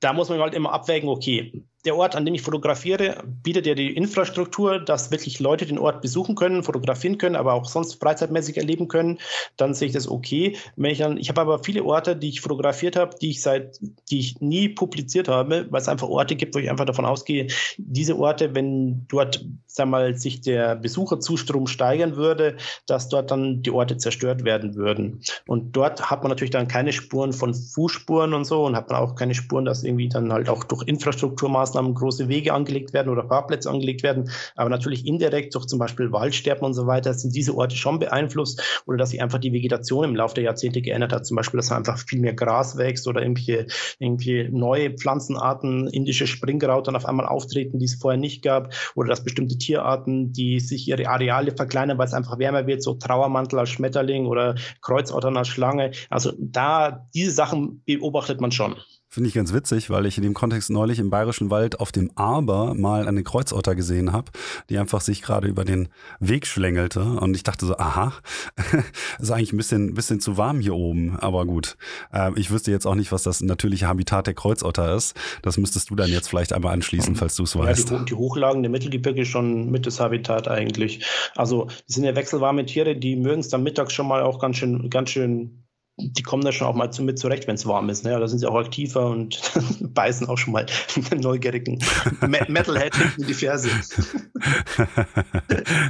da muss man halt immer abwägen, okay, der Ort, an dem ich fotografiere, bietet ja die Infrastruktur, dass wirklich Leute den Ort besuchen können, fotografieren können, aber auch sonst freizeitmäßig erleben können. Dann sehe ich das okay. Wenn ich ich habe aber viele Orte, die ich fotografiert habe, die ich seit, die ich nie publiziert habe, weil es einfach Orte gibt, wo ich einfach davon ausgehe, diese Orte, wenn dort, sag mal, sich der Besucherzustrom steigern würde, dass dort dann die Orte zerstört werden würden. Und dort hat man natürlich dann keine Spuren von Fußspuren und so und hat man auch keine Spuren, dass irgendwie dann halt auch durch Infrastrukturmaßnahmen Maßnahmen große Wege angelegt werden oder Fahrplätze angelegt werden. Aber natürlich indirekt durch zum Beispiel Waldsterben und so weiter sind diese Orte schon beeinflusst oder dass sich einfach die Vegetation im Laufe der Jahrzehnte geändert hat. Zum Beispiel, dass einfach viel mehr Gras wächst oder irgendwelche, irgendwelche neue Pflanzenarten, indische Springkraut auf einmal auftreten, die es vorher nicht gab. Oder dass bestimmte Tierarten, die sich ihre Areale verkleinern, weil es einfach wärmer wird, so Trauermantel als Schmetterling oder Kreuzottern als Schlange. Also da, diese Sachen beobachtet man schon. Finde ich ganz witzig, weil ich in dem Kontext neulich im Bayerischen Wald auf dem Aber mal eine Kreuzotter gesehen habe, die einfach sich gerade über den Weg schlängelte. Und ich dachte so, aha, ist eigentlich ein bisschen, bisschen zu warm hier oben. Aber gut, äh, ich wüsste jetzt auch nicht, was das natürliche Habitat der Kreuzotter ist. Das müsstest du dann jetzt vielleicht einmal anschließen, falls du es weißt. Ja, die, die Hochlagen der Mittelgebirge schon mit das Habitat eigentlich. Also, die sind ja wechselwarme Tiere, die mögen es dann mittags schon mal auch ganz schön, ganz schön die kommen da schon auch mal zu, mit zurecht, wenn es warm ist. Ne? Da sind sie auch aktiver und beißen auch schon mal einen neugierigen Metalhead hinten in die Ferse.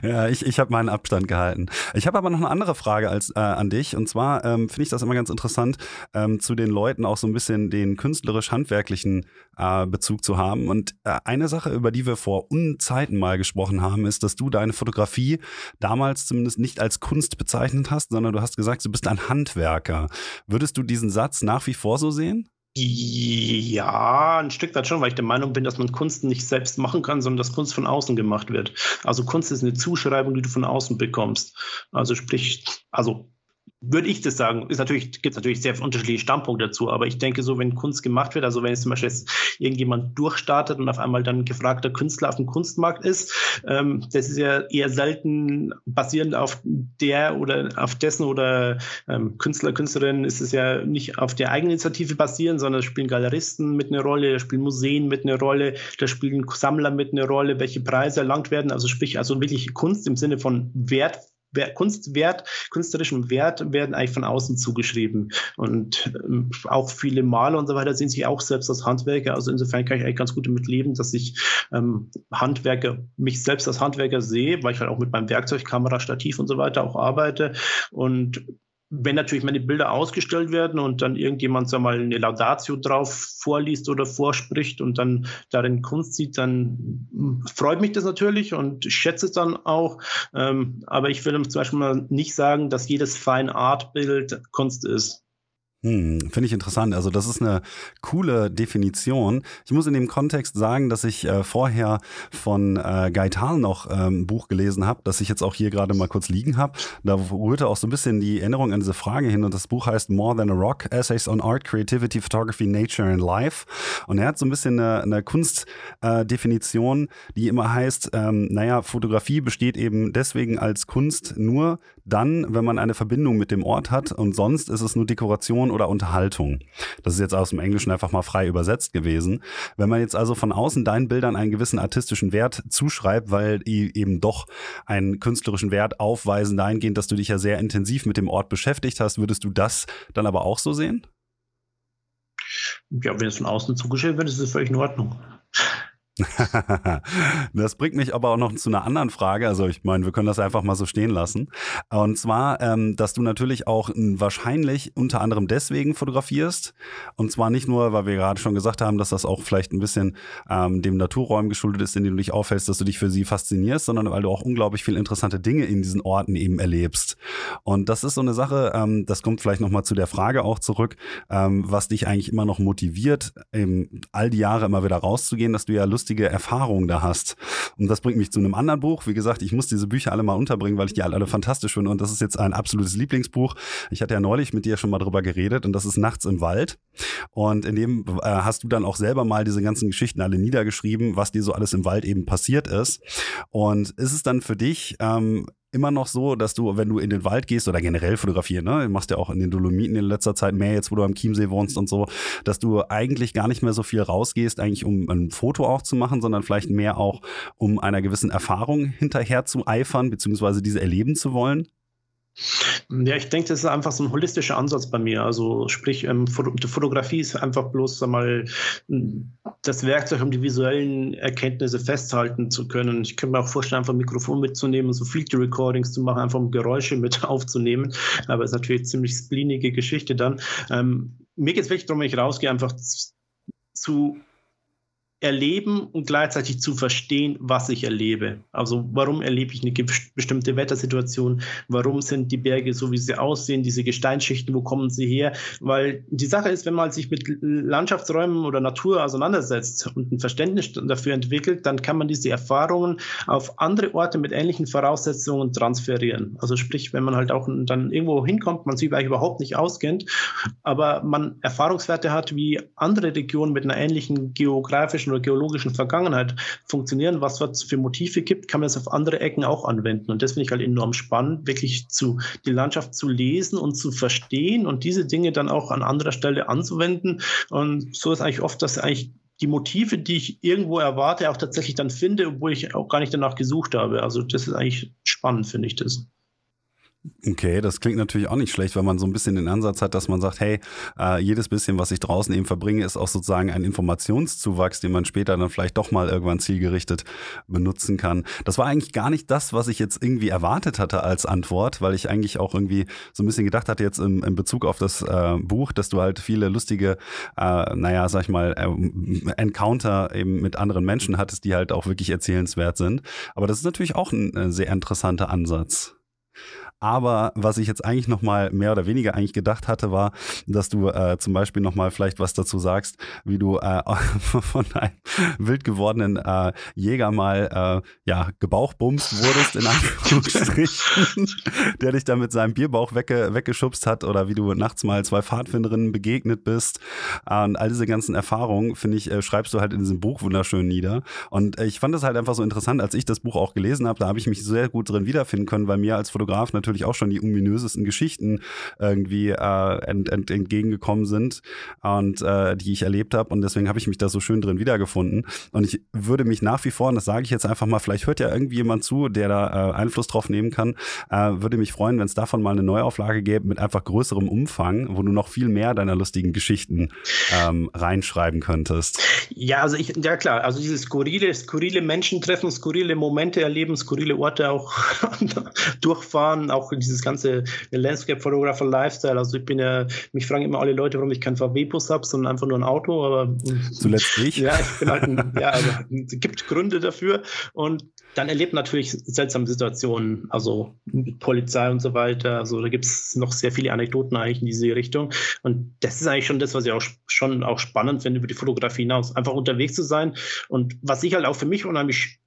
ja, ich, ich habe meinen Abstand gehalten. Ich habe aber noch eine andere Frage als, äh, an dich. Und zwar ähm, finde ich das immer ganz interessant, ähm, zu den Leuten auch so ein bisschen den künstlerisch-handwerklichen äh, Bezug zu haben. Und äh, eine Sache, über die wir vor Unzeiten mal gesprochen haben, ist, dass du deine Fotografie damals zumindest nicht als Kunst bezeichnet hast, sondern du hast gesagt, du bist ein Handwerker. Würdest du diesen Satz nach wie vor so sehen? Ja, ein Stück weit schon, weil ich der Meinung bin, dass man Kunst nicht selbst machen kann, sondern dass Kunst von außen gemacht wird. Also Kunst ist eine Zuschreibung, die du von außen bekommst. Also sprich, also würde ich das sagen. Ist natürlich, gibt natürlich sehr unterschiedliche Standpunkte dazu, aber ich denke so, wenn Kunst gemacht wird, also wenn jetzt zum Beispiel jetzt irgendjemand durchstartet und auf einmal dann gefragter Künstler auf dem Kunstmarkt ist, ähm, das ist ja eher selten basierend auf der oder auf dessen oder ähm, Künstler, Künstlerin ist es ja nicht auf der Eigeninitiative basierend, sondern spielen Galeristen mit einer Rolle, da spielen Museen mit einer Rolle, da spielen Sammler mit einer Rolle, welche Preise erlangt werden, also sprich also wirklich Kunst im Sinne von Wert Kunstwert, künstlerischem Wert werden eigentlich von außen zugeschrieben. Und ähm, auch viele Maler und so weiter sehen sich auch selbst als Handwerker. Also insofern kann ich eigentlich ganz gut damit leben, dass ich ähm, Handwerker, mich selbst als Handwerker sehe, weil ich halt auch mit meinem Werkzeug, Kamera, Stativ und so weiter auch arbeite. Und wenn natürlich meine Bilder ausgestellt werden und dann irgendjemand sag mal eine Laudatio drauf vorliest oder vorspricht und dann darin Kunst sieht, dann freut mich das natürlich und schätze es dann auch. Ähm, aber ich will zum Beispiel mal nicht sagen, dass jedes Fine Art Bild Kunst ist. Hm, Finde ich interessant. Also das ist eine coole Definition. Ich muss in dem Kontext sagen, dass ich äh, vorher von äh, Gaital noch ähm, ein Buch gelesen habe, das ich jetzt auch hier gerade mal kurz liegen habe. Da rührte auch so ein bisschen die Erinnerung an diese Frage hin und das Buch heißt More Than a Rock, Essays on Art, Creativity, Photography, Nature and Life. Und er hat so ein bisschen eine, eine Kunstdefinition, äh, die immer heißt, ähm, naja, Fotografie besteht eben deswegen als Kunst nur dann, wenn man eine Verbindung mit dem Ort hat und sonst ist es nur Dekoration oder Unterhaltung. Das ist jetzt aus dem Englischen einfach mal frei übersetzt gewesen. Wenn man jetzt also von außen deinen Bildern einen gewissen artistischen Wert zuschreibt, weil die eben doch einen künstlerischen Wert aufweisen dahingehend, dass du dich ja sehr intensiv mit dem Ort beschäftigt hast, würdest du das dann aber auch so sehen? Ja, wenn es von außen zugeschrieben wird, ist es völlig in Ordnung. das bringt mich aber auch noch zu einer anderen Frage. Also ich meine, wir können das einfach mal so stehen lassen. Und zwar, ähm, dass du natürlich auch wahrscheinlich unter anderem deswegen fotografierst. Und zwar nicht nur, weil wir gerade schon gesagt haben, dass das auch vielleicht ein bisschen ähm, dem Naturräumen geschuldet ist, in dem du dich aufhältst, dass du dich für sie faszinierst, sondern weil du auch unglaublich viele interessante Dinge in diesen Orten eben erlebst. Und das ist so eine Sache, ähm, das kommt vielleicht nochmal zu der Frage auch zurück, ähm, was dich eigentlich immer noch motiviert, eben all die Jahre immer wieder rauszugehen, dass du ja lustig lustige Erfahrungen da hast. Und das bringt mich zu einem anderen Buch. Wie gesagt, ich muss diese Bücher alle mal unterbringen, weil ich die alle, alle fantastisch finde. Und das ist jetzt ein absolutes Lieblingsbuch. Ich hatte ja neulich mit dir schon mal drüber geredet und das ist Nachts im Wald. Und in dem äh, hast du dann auch selber mal diese ganzen Geschichten alle niedergeschrieben, was dir so alles im Wald eben passiert ist. Und ist es dann für dich ähm, immer noch so, dass du, wenn du in den Wald gehst oder generell fotografieren, ne, machst ja auch in den Dolomiten in letzter Zeit mehr jetzt, wo du am Chiemsee wohnst und so, dass du eigentlich gar nicht mehr so viel rausgehst, eigentlich um ein Foto auch zu machen, sondern vielleicht mehr auch, um einer gewissen Erfahrung hinterher zu eifern, beziehungsweise diese erleben zu wollen? Ja, ich denke, das ist einfach so ein holistischer Ansatz bei mir. Also sprich, ähm, die Fotografie ist einfach bloß einmal das Werkzeug, um die visuellen Erkenntnisse festhalten zu können. Ich könnte mir auch vorstellen, einfach ein Mikrofon mitzunehmen, so Field Recordings zu machen, einfach um Geräusche mit aufzunehmen. Aber es ist natürlich eine ziemlich spleenige Geschichte dann. Ähm, mir geht es wirklich darum, wenn ich rausgehe, einfach zu erleben und gleichzeitig zu verstehen, was ich erlebe. Also warum erlebe ich eine bestimmte Wettersituation? Warum sind die Berge so, wie sie aussehen? Diese Gesteinsschichten, wo kommen sie her? Weil die Sache ist, wenn man sich mit Landschaftsräumen oder Natur auseinandersetzt und ein Verständnis dafür entwickelt, dann kann man diese Erfahrungen auf andere Orte mit ähnlichen Voraussetzungen transferieren. Also sprich, wenn man halt auch dann irgendwo hinkommt, man sich überhaupt nicht auskennt, aber man Erfahrungswerte hat, wie andere Regionen mit einer ähnlichen geografischen historischen oder geologischen Vergangenheit funktionieren, was es für Motive gibt, kann man das auf andere Ecken auch anwenden. Und das finde ich halt enorm spannend, wirklich zu, die Landschaft zu lesen und zu verstehen und diese Dinge dann auch an anderer Stelle anzuwenden. Und so ist eigentlich oft, dass eigentlich die Motive, die ich irgendwo erwarte, auch tatsächlich dann finde, obwohl ich auch gar nicht danach gesucht habe. Also das ist eigentlich spannend, finde ich das. Okay, das klingt natürlich auch nicht schlecht, wenn man so ein bisschen den Ansatz hat, dass man sagt, hey, äh, jedes bisschen, was ich draußen eben verbringe, ist auch sozusagen ein Informationszuwachs, den man später dann vielleicht doch mal irgendwann zielgerichtet benutzen kann. Das war eigentlich gar nicht das, was ich jetzt irgendwie erwartet hatte als Antwort, weil ich eigentlich auch irgendwie so ein bisschen gedacht hatte jetzt im, im Bezug auf das äh, Buch, dass du halt viele lustige, äh, naja, sag ich mal, äh, Encounter eben mit anderen Menschen hattest, die halt auch wirklich erzählenswert sind. Aber das ist natürlich auch ein äh, sehr interessanter Ansatz. Aber was ich jetzt eigentlich noch mal mehr oder weniger eigentlich gedacht hatte, war, dass du äh, zum Beispiel noch mal vielleicht was dazu sagst, wie du äh, von einem wild gewordenen äh, Jäger mal äh, ja gebauchbumst wurdest in Anführungsstrichen, der dich da mit seinem Bierbauch wegge weggeschubst hat oder wie du nachts mal zwei Pfadfinderinnen begegnet bist. Und all diese ganzen Erfahrungen finde ich äh, schreibst du halt in diesem Buch wunderschön nieder. Und ich fand das halt einfach so interessant, als ich das Buch auch gelesen habe, da habe ich mich sehr gut drin wiederfinden können, weil mir als Fotograf natürlich natürlich auch schon die ominösesten Geschichten irgendwie äh, ent, ent, entgegengekommen sind und äh, die ich erlebt habe. Und deswegen habe ich mich da so schön drin wiedergefunden. Und ich würde mich nach wie vor, und das sage ich jetzt einfach mal, vielleicht hört ja irgendwie jemand zu, der da äh, Einfluss drauf nehmen kann, äh, würde mich freuen, wenn es davon mal eine Neuauflage gäbe mit einfach größerem Umfang, wo du noch viel mehr deiner lustigen Geschichten ähm, reinschreiben könntest. Ja, also ich, ja klar, also diese skurrile, skurrile Menschen treffen, skurrile Momente erleben, skurrile Orte auch durchfahren, auch dieses ganze Landscape Photographer Lifestyle. Also ich bin ja, mich fragen immer alle Leute, warum ich keinen VW-Bus habe, sondern einfach nur ein Auto. Aber zuletzt ich. Ja, ich bin halt ja, also, es gibt Gründe dafür und dann erlebt natürlich seltsame Situationen, also mit Polizei und so weiter. Also da gibt es noch sehr viele Anekdoten eigentlich in diese Richtung. Und das ist eigentlich schon das, was ich auch schon auch spannend finde, über die Fotografie hinaus, einfach unterwegs zu sein. Und was ich halt auch für mich unheimlich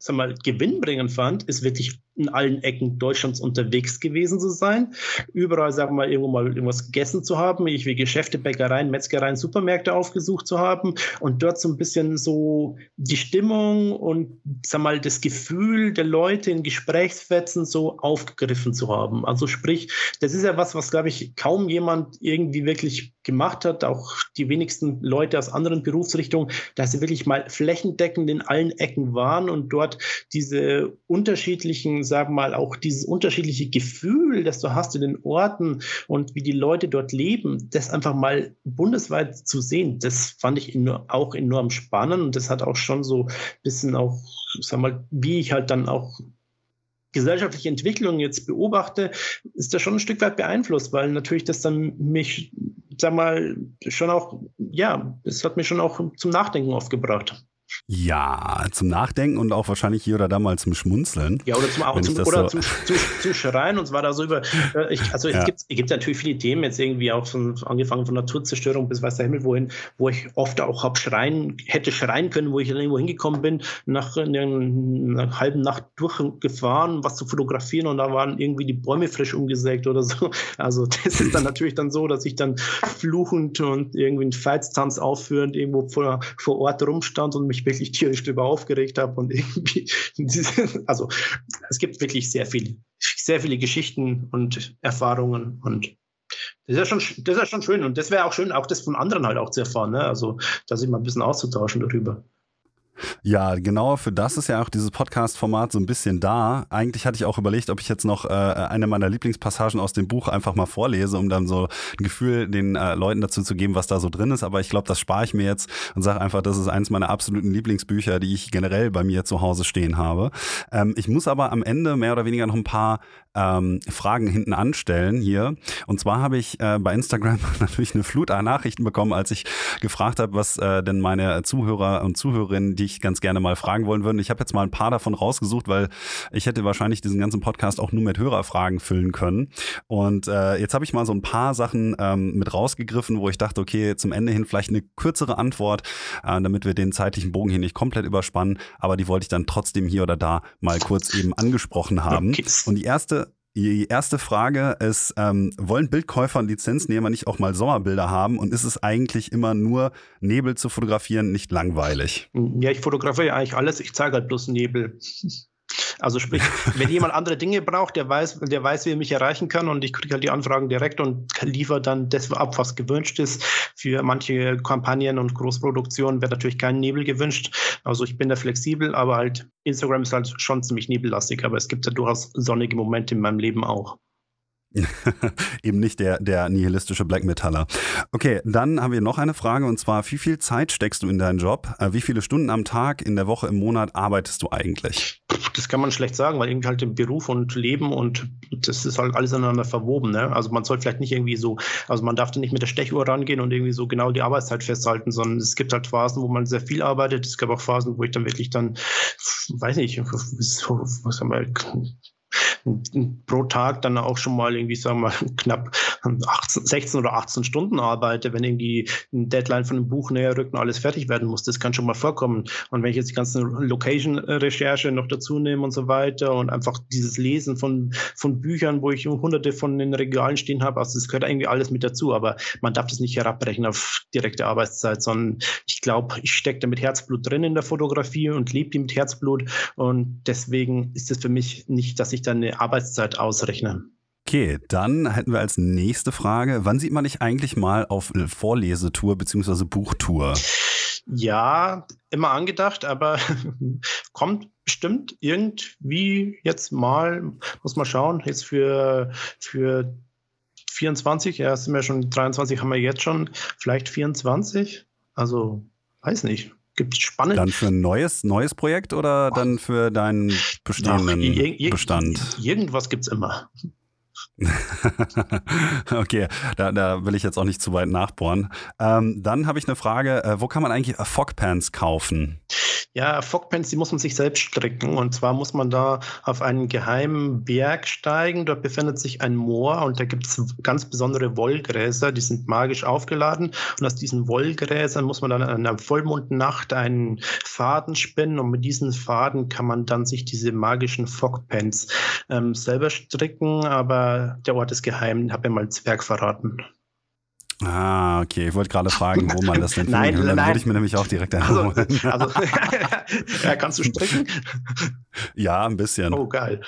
sag mal, gewinnbringend fand, ist wirklich in allen Ecken Deutschlands unterwegs gewesen zu sein, überall, sagen wir mal, irgendwo mal irgendwas gegessen zu haben, ich wie Geschäfte, Bäckereien, Metzgereien, Supermärkte aufgesucht zu haben und dort so ein bisschen so die Stimmung und, sag mal, das Gefühl der Leute in Gesprächsfetzen so aufgegriffen zu haben. Also sprich, das ist ja was, was, glaube ich, kaum jemand irgendwie wirklich gemacht hat, auch die wenigsten Leute aus anderen Berufsrichtungen, dass sie wirklich mal flächendeckend in allen Ecken waren und dort diese unterschiedlichen sagen wir mal, auch dieses unterschiedliche Gefühl, das du hast in den Orten und wie die Leute dort leben, das einfach mal bundesweit zu sehen, das fand ich auch enorm spannend und das hat auch schon so ein bisschen auch, sag mal, wie ich halt dann auch gesellschaftliche Entwicklung jetzt beobachte, ist das schon ein Stück weit beeinflusst, weil natürlich das dann mich, sag mal, schon auch, ja, es hat mich schon auch zum Nachdenken aufgebracht. Ja, zum Nachdenken und auch wahrscheinlich hier oder da mal zum Schmunzeln. Ja, oder zum, auch zum, oder so zum, zum, zum, Schreien und zwar da so über. Äh, ich, also ja. es, gibt, es gibt natürlich viele Themen, jetzt irgendwie auch von, angefangen von Naturzerstörung bis weiß der Himmel wohin, wo ich oft auch hab schreien, hätte schreien können, wo ich dann irgendwo hingekommen bin, nach einer, einer halben Nacht durchgefahren, was zu fotografieren und da waren irgendwie die Bäume frisch umgesägt oder so. Also das ist dann natürlich dann so, dass ich dann fluchend und irgendwie einen Feitstanz aufführend irgendwo vor, vor Ort rumstand und mich mich wirklich tierisch darüber aufgeregt habe und irgendwie, also es gibt wirklich sehr viele, sehr viele Geschichten und Erfahrungen und das ist ja schon, das ist schon schön und das wäre auch schön, auch das von anderen halt auch zu erfahren, ne? also da sich mal ein bisschen auszutauschen darüber. Ja, genau für das ist ja auch dieses Podcast-Format so ein bisschen da. Eigentlich hatte ich auch überlegt, ob ich jetzt noch äh, eine meiner Lieblingspassagen aus dem Buch einfach mal vorlese, um dann so ein Gefühl den äh, Leuten dazu zu geben, was da so drin ist. Aber ich glaube, das spare ich mir jetzt und sage einfach, das ist eines meiner absoluten Lieblingsbücher, die ich generell bei mir zu Hause stehen habe. Ähm, ich muss aber am Ende mehr oder weniger noch ein paar ähm, Fragen hinten anstellen hier. Und zwar habe ich äh, bei Instagram natürlich eine Flut an Nachrichten bekommen, als ich gefragt habe, was äh, denn meine Zuhörer und Zuhörerinnen, die ich ganz gerne mal fragen wollen würden. Ich habe jetzt mal ein paar davon rausgesucht, weil ich hätte wahrscheinlich diesen ganzen Podcast auch nur mit Hörerfragen füllen können. Und äh, jetzt habe ich mal so ein paar Sachen ähm, mit rausgegriffen, wo ich dachte, okay, zum Ende hin vielleicht eine kürzere Antwort, äh, damit wir den zeitlichen Bogen hier nicht komplett überspannen. Aber die wollte ich dann trotzdem hier oder da mal kurz eben angesprochen haben. Und die erste die erste Frage ist, ähm, wollen Bildkäufer und Lizenznehmer nicht auch mal Sommerbilder haben und ist es eigentlich immer nur Nebel zu fotografieren nicht langweilig? Ja, ich fotografiere eigentlich alles, ich zeige halt bloß Nebel. Also sprich, wenn jemand andere Dinge braucht, der weiß, der weiß, wie er mich erreichen kann und ich kriege halt die Anfragen direkt und liefere dann das ab, was gewünscht ist. Für manche Kampagnen und Großproduktionen wird natürlich kein Nebel gewünscht. Also ich bin da flexibel, aber halt Instagram ist halt schon ziemlich nebellastig, aber es gibt ja durchaus sonnige Momente in meinem Leben auch. Eben nicht der, der nihilistische Black Metaller. Okay, dann haben wir noch eine Frage und zwar, wie viel Zeit steckst du in deinen Job? Äh, wie viele Stunden am Tag, in der Woche, im Monat arbeitest du eigentlich? Das kann man schlecht sagen, weil irgendwie halt im Beruf und Leben und das ist halt alles aneinander verwoben. Ne? Also man soll vielleicht nicht irgendwie so, also man darf da nicht mit der Stechuhr rangehen und irgendwie so genau die Arbeitszeit festhalten, sondern es gibt halt Phasen, wo man sehr viel arbeitet. Es gab auch Phasen, wo ich dann wirklich dann, weiß nicht, was haben wir, pro Tag dann auch schon mal irgendwie, sagen wir mal, knapp 18, 16 oder 18 Stunden arbeite, wenn irgendwie ein Deadline von einem Buch näher rückt und alles fertig werden muss. Das kann schon mal vorkommen. Und wenn ich jetzt die ganze Location-Recherche noch dazu nehme und so weiter und einfach dieses Lesen von, von Büchern, wo ich hunderte von den Regalen stehen habe, also das gehört irgendwie alles mit dazu. Aber man darf das nicht herabbrechen auf direkte Arbeitszeit, sondern ich glaube, ich stecke da mit Herzblut drin in der Fotografie und lebe die mit Herzblut. Und deswegen ist es für mich nicht, dass ich dann eine Arbeitszeit ausrechnen. Okay, dann hätten wir als nächste Frage, wann sieht man dich eigentlich mal auf Vorlesetour bzw. Buchtour? Ja, immer angedacht, aber kommt bestimmt irgendwie jetzt mal, muss man schauen, jetzt für, für 24, ja, sind wir schon 23, haben wir jetzt schon, vielleicht 24, also weiß nicht gibt es spannend. Dann für ein neues, neues Projekt oder dann für deinen bestehenden Ach, Bestand? Irgendwas gibt es immer. okay, da, da, will ich jetzt auch nicht zu weit nachbohren. Ähm, dann habe ich eine Frage, äh, wo kann man eigentlich Fogpants kaufen? Ja, Fogpants, die muss man sich selbst stricken. Und zwar muss man da auf einen geheimen Berg steigen. Dort befindet sich ein Moor und da gibt es ganz besondere Wollgräser, die sind magisch aufgeladen. Und aus diesen Wollgräsern muss man dann an einer Vollmondnacht einen Faden spinnen und mit diesen Faden kann man dann sich diese magischen Fogpants ähm, selber stricken. Aber der Ort ist geheim, habe ja mal Zwerg verraten. Ah, okay. Ich wollte gerade fragen, wo man das denn nein. Dann nein. würde ich mir nämlich auch direkt Also, einholen. also ja, kannst du stricken? ja, ein bisschen. Oh, geil.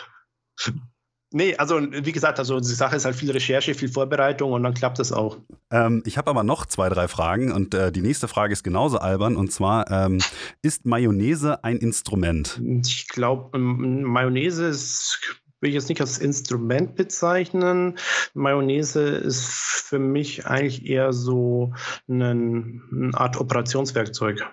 Nee, also wie gesagt, also die Sache ist halt viel Recherche, viel Vorbereitung und dann klappt das auch. Ähm, ich habe aber noch zwei, drei Fragen und äh, die nächste Frage ist genauso albern und zwar, ähm, ist Mayonnaise ein Instrument? Ich glaube, Mayonnaise ist will ich jetzt nicht als Instrument bezeichnen. Mayonnaise ist für mich eigentlich eher so eine, eine Art Operationswerkzeug.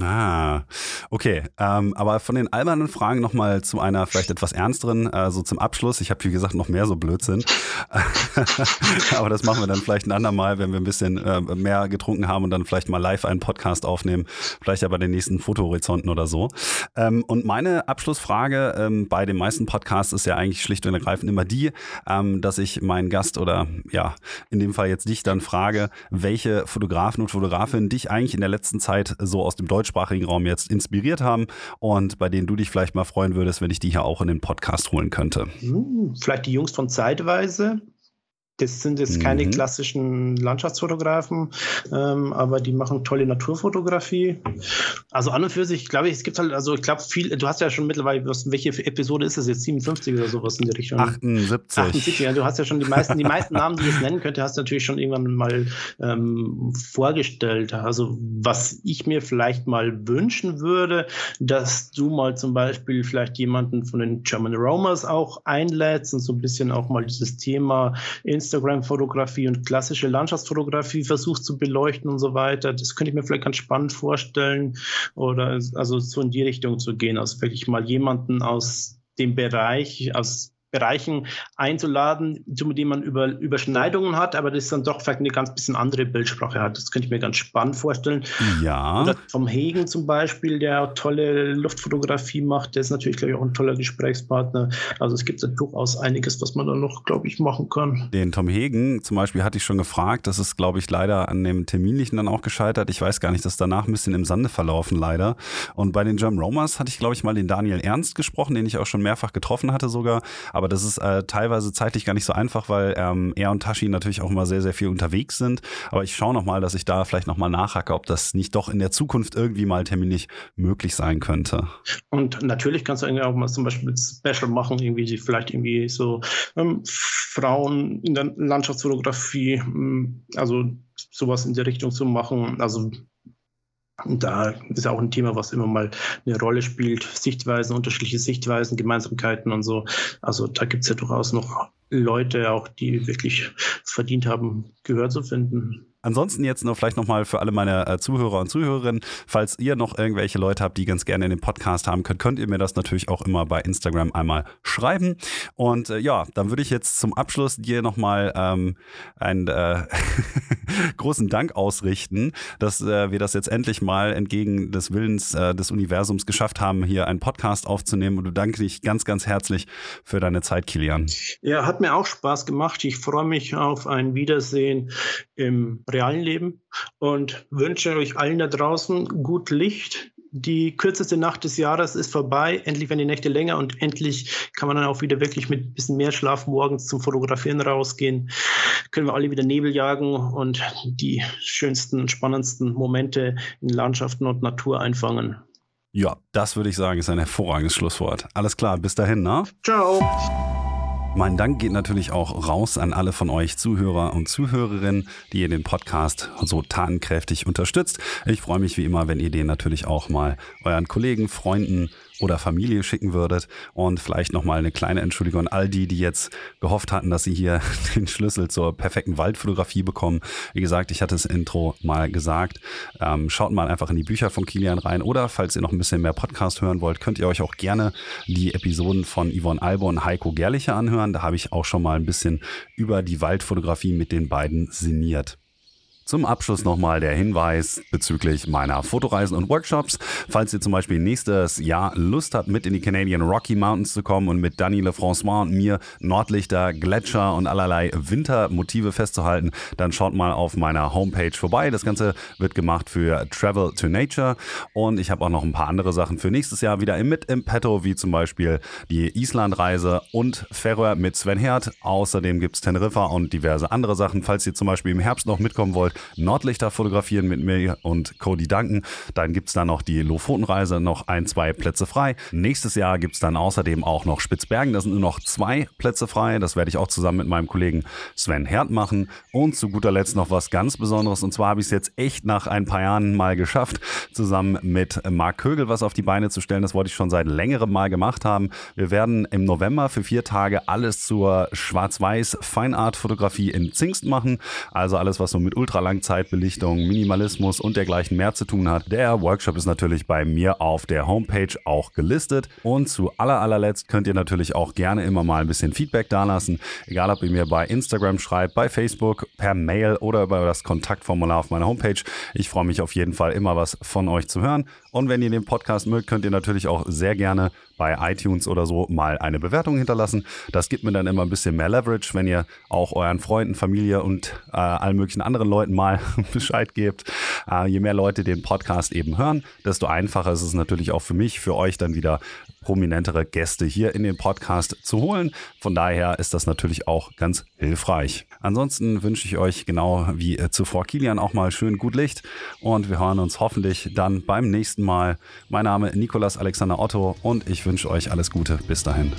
Ah, okay. Ähm, aber von den albernen Fragen nochmal zu einer vielleicht etwas ernsteren, äh, so zum Abschluss. Ich habe, wie gesagt, noch mehr so Blödsinn. aber das machen wir dann vielleicht ein andermal, wenn wir ein bisschen äh, mehr getrunken haben und dann vielleicht mal live einen Podcast aufnehmen. Vielleicht ja bei den nächsten Fotohorizonten oder so. Ähm, und meine Abschlussfrage ähm, bei den meisten Podcasts ist ja eigentlich schlicht und ergreifend immer die, ähm, dass ich meinen Gast oder ja, in dem Fall jetzt dich dann frage, welche Fotografen und Fotografinnen dich eigentlich in der letzten Zeit so aus dem Deutsch deutschsprachigen Raum jetzt inspiriert haben und bei denen du dich vielleicht mal freuen würdest, wenn ich die hier auch in den Podcast holen könnte? Hm, vielleicht die Jungs von Zeitweise. Das sind jetzt keine mhm. klassischen Landschaftsfotografen, ähm, aber die machen tolle Naturfotografie. Also an und für sich, glaube ich, es gibt halt, also ich glaube viel, du hast ja schon mittlerweile, welche Episode ist das jetzt? 57 oder sowas in die Richtung? 78. 78, ja, du hast ja schon die meisten, die meisten Namen, die ich jetzt nennen könnte, hast du natürlich schon irgendwann mal ähm, vorgestellt. Also was ich mir vielleicht mal wünschen würde, dass du mal zum Beispiel vielleicht jemanden von den German Romers auch einlädst und so ein bisschen auch mal dieses Thema in Instagram-Fotografie und klassische Landschaftsfotografie versucht zu beleuchten und so weiter. Das könnte ich mir vielleicht ganz spannend vorstellen oder also so in die Richtung zu gehen, also wirklich mal jemanden aus dem Bereich, aus Bereichen einzuladen, mit denen man über, Überschneidungen hat, aber das dann doch vielleicht eine ganz bisschen andere Bildsprache hat. Das könnte ich mir ganz spannend vorstellen. Ja. Oder vom Hegen zum Beispiel, der tolle Luftfotografie macht, der ist natürlich, glaube ich, auch ein toller Gesprächspartner. Also es gibt da durchaus einiges, was man da noch, glaube ich, machen kann. Den Tom Hegen zum Beispiel hatte ich schon gefragt. Das ist, glaube ich, leider an dem Terminlichen dann auch gescheitert. Ich weiß gar nicht, das ist danach ein bisschen im Sande verlaufen, leider. Und bei den German Romers hatte ich, glaube ich, mal den Daniel Ernst gesprochen, den ich auch schon mehrfach getroffen hatte sogar. Aber das ist äh, teilweise zeitlich gar nicht so einfach, weil ähm, er und Tashi natürlich auch immer sehr, sehr viel unterwegs sind. Aber ich schaue nochmal, dass ich da vielleicht nochmal nachhacke, ob das nicht doch in der Zukunft irgendwie mal terminlich möglich sein könnte. Und natürlich kannst du irgendwie auch mal zum Beispiel Special machen, irgendwie vielleicht irgendwie so ähm, Frauen in der Landschaftsfotografie, ähm, also sowas in der Richtung zu machen. Also und da ist auch ein Thema, was immer mal eine Rolle spielt. Sichtweisen, unterschiedliche Sichtweisen, Gemeinsamkeiten und so. Also da gibt es ja durchaus noch Leute auch, die wirklich verdient haben, Gehör zu finden. Ansonsten jetzt noch vielleicht nochmal für alle meine äh, Zuhörer und Zuhörerinnen, falls ihr noch irgendwelche Leute habt, die ganz gerne in den Podcast haben könnt, könnt ihr mir das natürlich auch immer bei Instagram einmal schreiben. Und äh, ja, dann würde ich jetzt zum Abschluss dir nochmal ähm, einen äh, großen Dank ausrichten, dass äh, wir das jetzt endlich mal entgegen des Willens äh, des Universums geschafft haben, hier einen Podcast aufzunehmen. Und du danke dich ganz, ganz herzlich für deine Zeit, Kilian. Ja, hat mir auch Spaß gemacht. Ich freue mich auf ein Wiedersehen im realen Leben und wünsche euch allen da draußen gut Licht. Die kürzeste Nacht des Jahres ist vorbei. Endlich werden die Nächte länger und endlich kann man dann auch wieder wirklich mit ein bisschen mehr Schlaf morgens zum Fotografieren rausgehen. Können wir alle wieder Nebel jagen und die schönsten und spannendsten Momente in Landschaften und Natur einfangen. Ja, das würde ich sagen, ist ein hervorragendes Schlusswort. Alles klar, bis dahin, ne? Ciao. Mein Dank geht natürlich auch raus an alle von euch Zuhörer und Zuhörerinnen, die ihr den Podcast so tatenkräftig unterstützt. Ich freue mich wie immer, wenn ihr den natürlich auch mal euren Kollegen, Freunden oder Familie schicken würdet. Und vielleicht nochmal eine kleine Entschuldigung an all die, die jetzt gehofft hatten, dass sie hier den Schlüssel zur perfekten Waldfotografie bekommen. Wie gesagt, ich hatte das Intro mal gesagt. Ähm, schaut mal einfach in die Bücher von Kilian rein oder falls ihr noch ein bisschen mehr Podcast hören wollt, könnt ihr euch auch gerne die Episoden von Yvonne Albo und Heiko Gerliche anhören. Da habe ich auch schon mal ein bisschen über die Waldfotografie mit den beiden sinniert. Zum Abschluss nochmal der Hinweis bezüglich meiner Fotoreisen und Workshops. Falls ihr zum Beispiel nächstes Jahr Lust habt, mit in die Canadian Rocky Mountains zu kommen und mit Danny LeFrançois und mir Nordlichter, Gletscher und allerlei Wintermotive festzuhalten, dann schaut mal auf meiner Homepage vorbei. Das Ganze wird gemacht für Travel to Nature und ich habe auch noch ein paar andere Sachen für nächstes Jahr wieder mit im Petto, wie zum Beispiel die Islandreise und Färöer mit Sven Herd. Außerdem gibt es Teneriffa und diverse andere Sachen. Falls ihr zum Beispiel im Herbst noch mitkommen wollt, Nordlichter fotografieren mit mir und Cody Duncan. Dann gibt es dann noch die Lofotenreise, noch ein, zwei Plätze frei. Nächstes Jahr gibt es dann außerdem auch noch Spitzbergen. Da sind nur noch zwei Plätze frei. Das werde ich auch zusammen mit meinem Kollegen Sven Herd machen. Und zu guter Letzt noch was ganz Besonderes. Und zwar habe ich es jetzt echt nach ein paar Jahren mal geschafft, zusammen mit Marc Kögel was auf die Beine zu stellen. Das wollte ich schon seit längerem mal gemacht haben. Wir werden im November für vier Tage alles zur Schwarz-Weiß Feinart-Fotografie in Zingst machen. Also alles, was so mit Ultra Langzeitbelichtung, Minimalismus und dergleichen mehr zu tun hat. Der Workshop ist natürlich bei mir auf der Homepage auch gelistet. Und zu aller allerletzt könnt ihr natürlich auch gerne immer mal ein bisschen Feedback dalassen. Egal, ob ihr mir bei Instagram schreibt, bei Facebook, per Mail oder über das Kontaktformular auf meiner Homepage. Ich freue mich auf jeden Fall immer was von euch zu hören. Und wenn ihr den Podcast mögt, könnt ihr natürlich auch sehr gerne bei iTunes oder so mal eine Bewertung hinterlassen. Das gibt mir dann immer ein bisschen mehr Leverage, wenn ihr auch euren Freunden, Familie und äh, allen möglichen anderen Leuten mal Bescheid gebt. Äh, je mehr Leute den Podcast eben hören, desto einfacher ist es natürlich auch für mich, für euch dann wieder prominentere Gäste hier in den Podcast zu holen. Von daher ist das natürlich auch ganz hilfreich. Ansonsten wünsche ich euch genau wie äh, zuvor Kilian auch mal schön gut Licht und wir hören uns hoffentlich dann beim nächsten Mal. Mein Name ist Nikolas Alexander Otto und ich wünsche euch alles Gute. Bis dahin.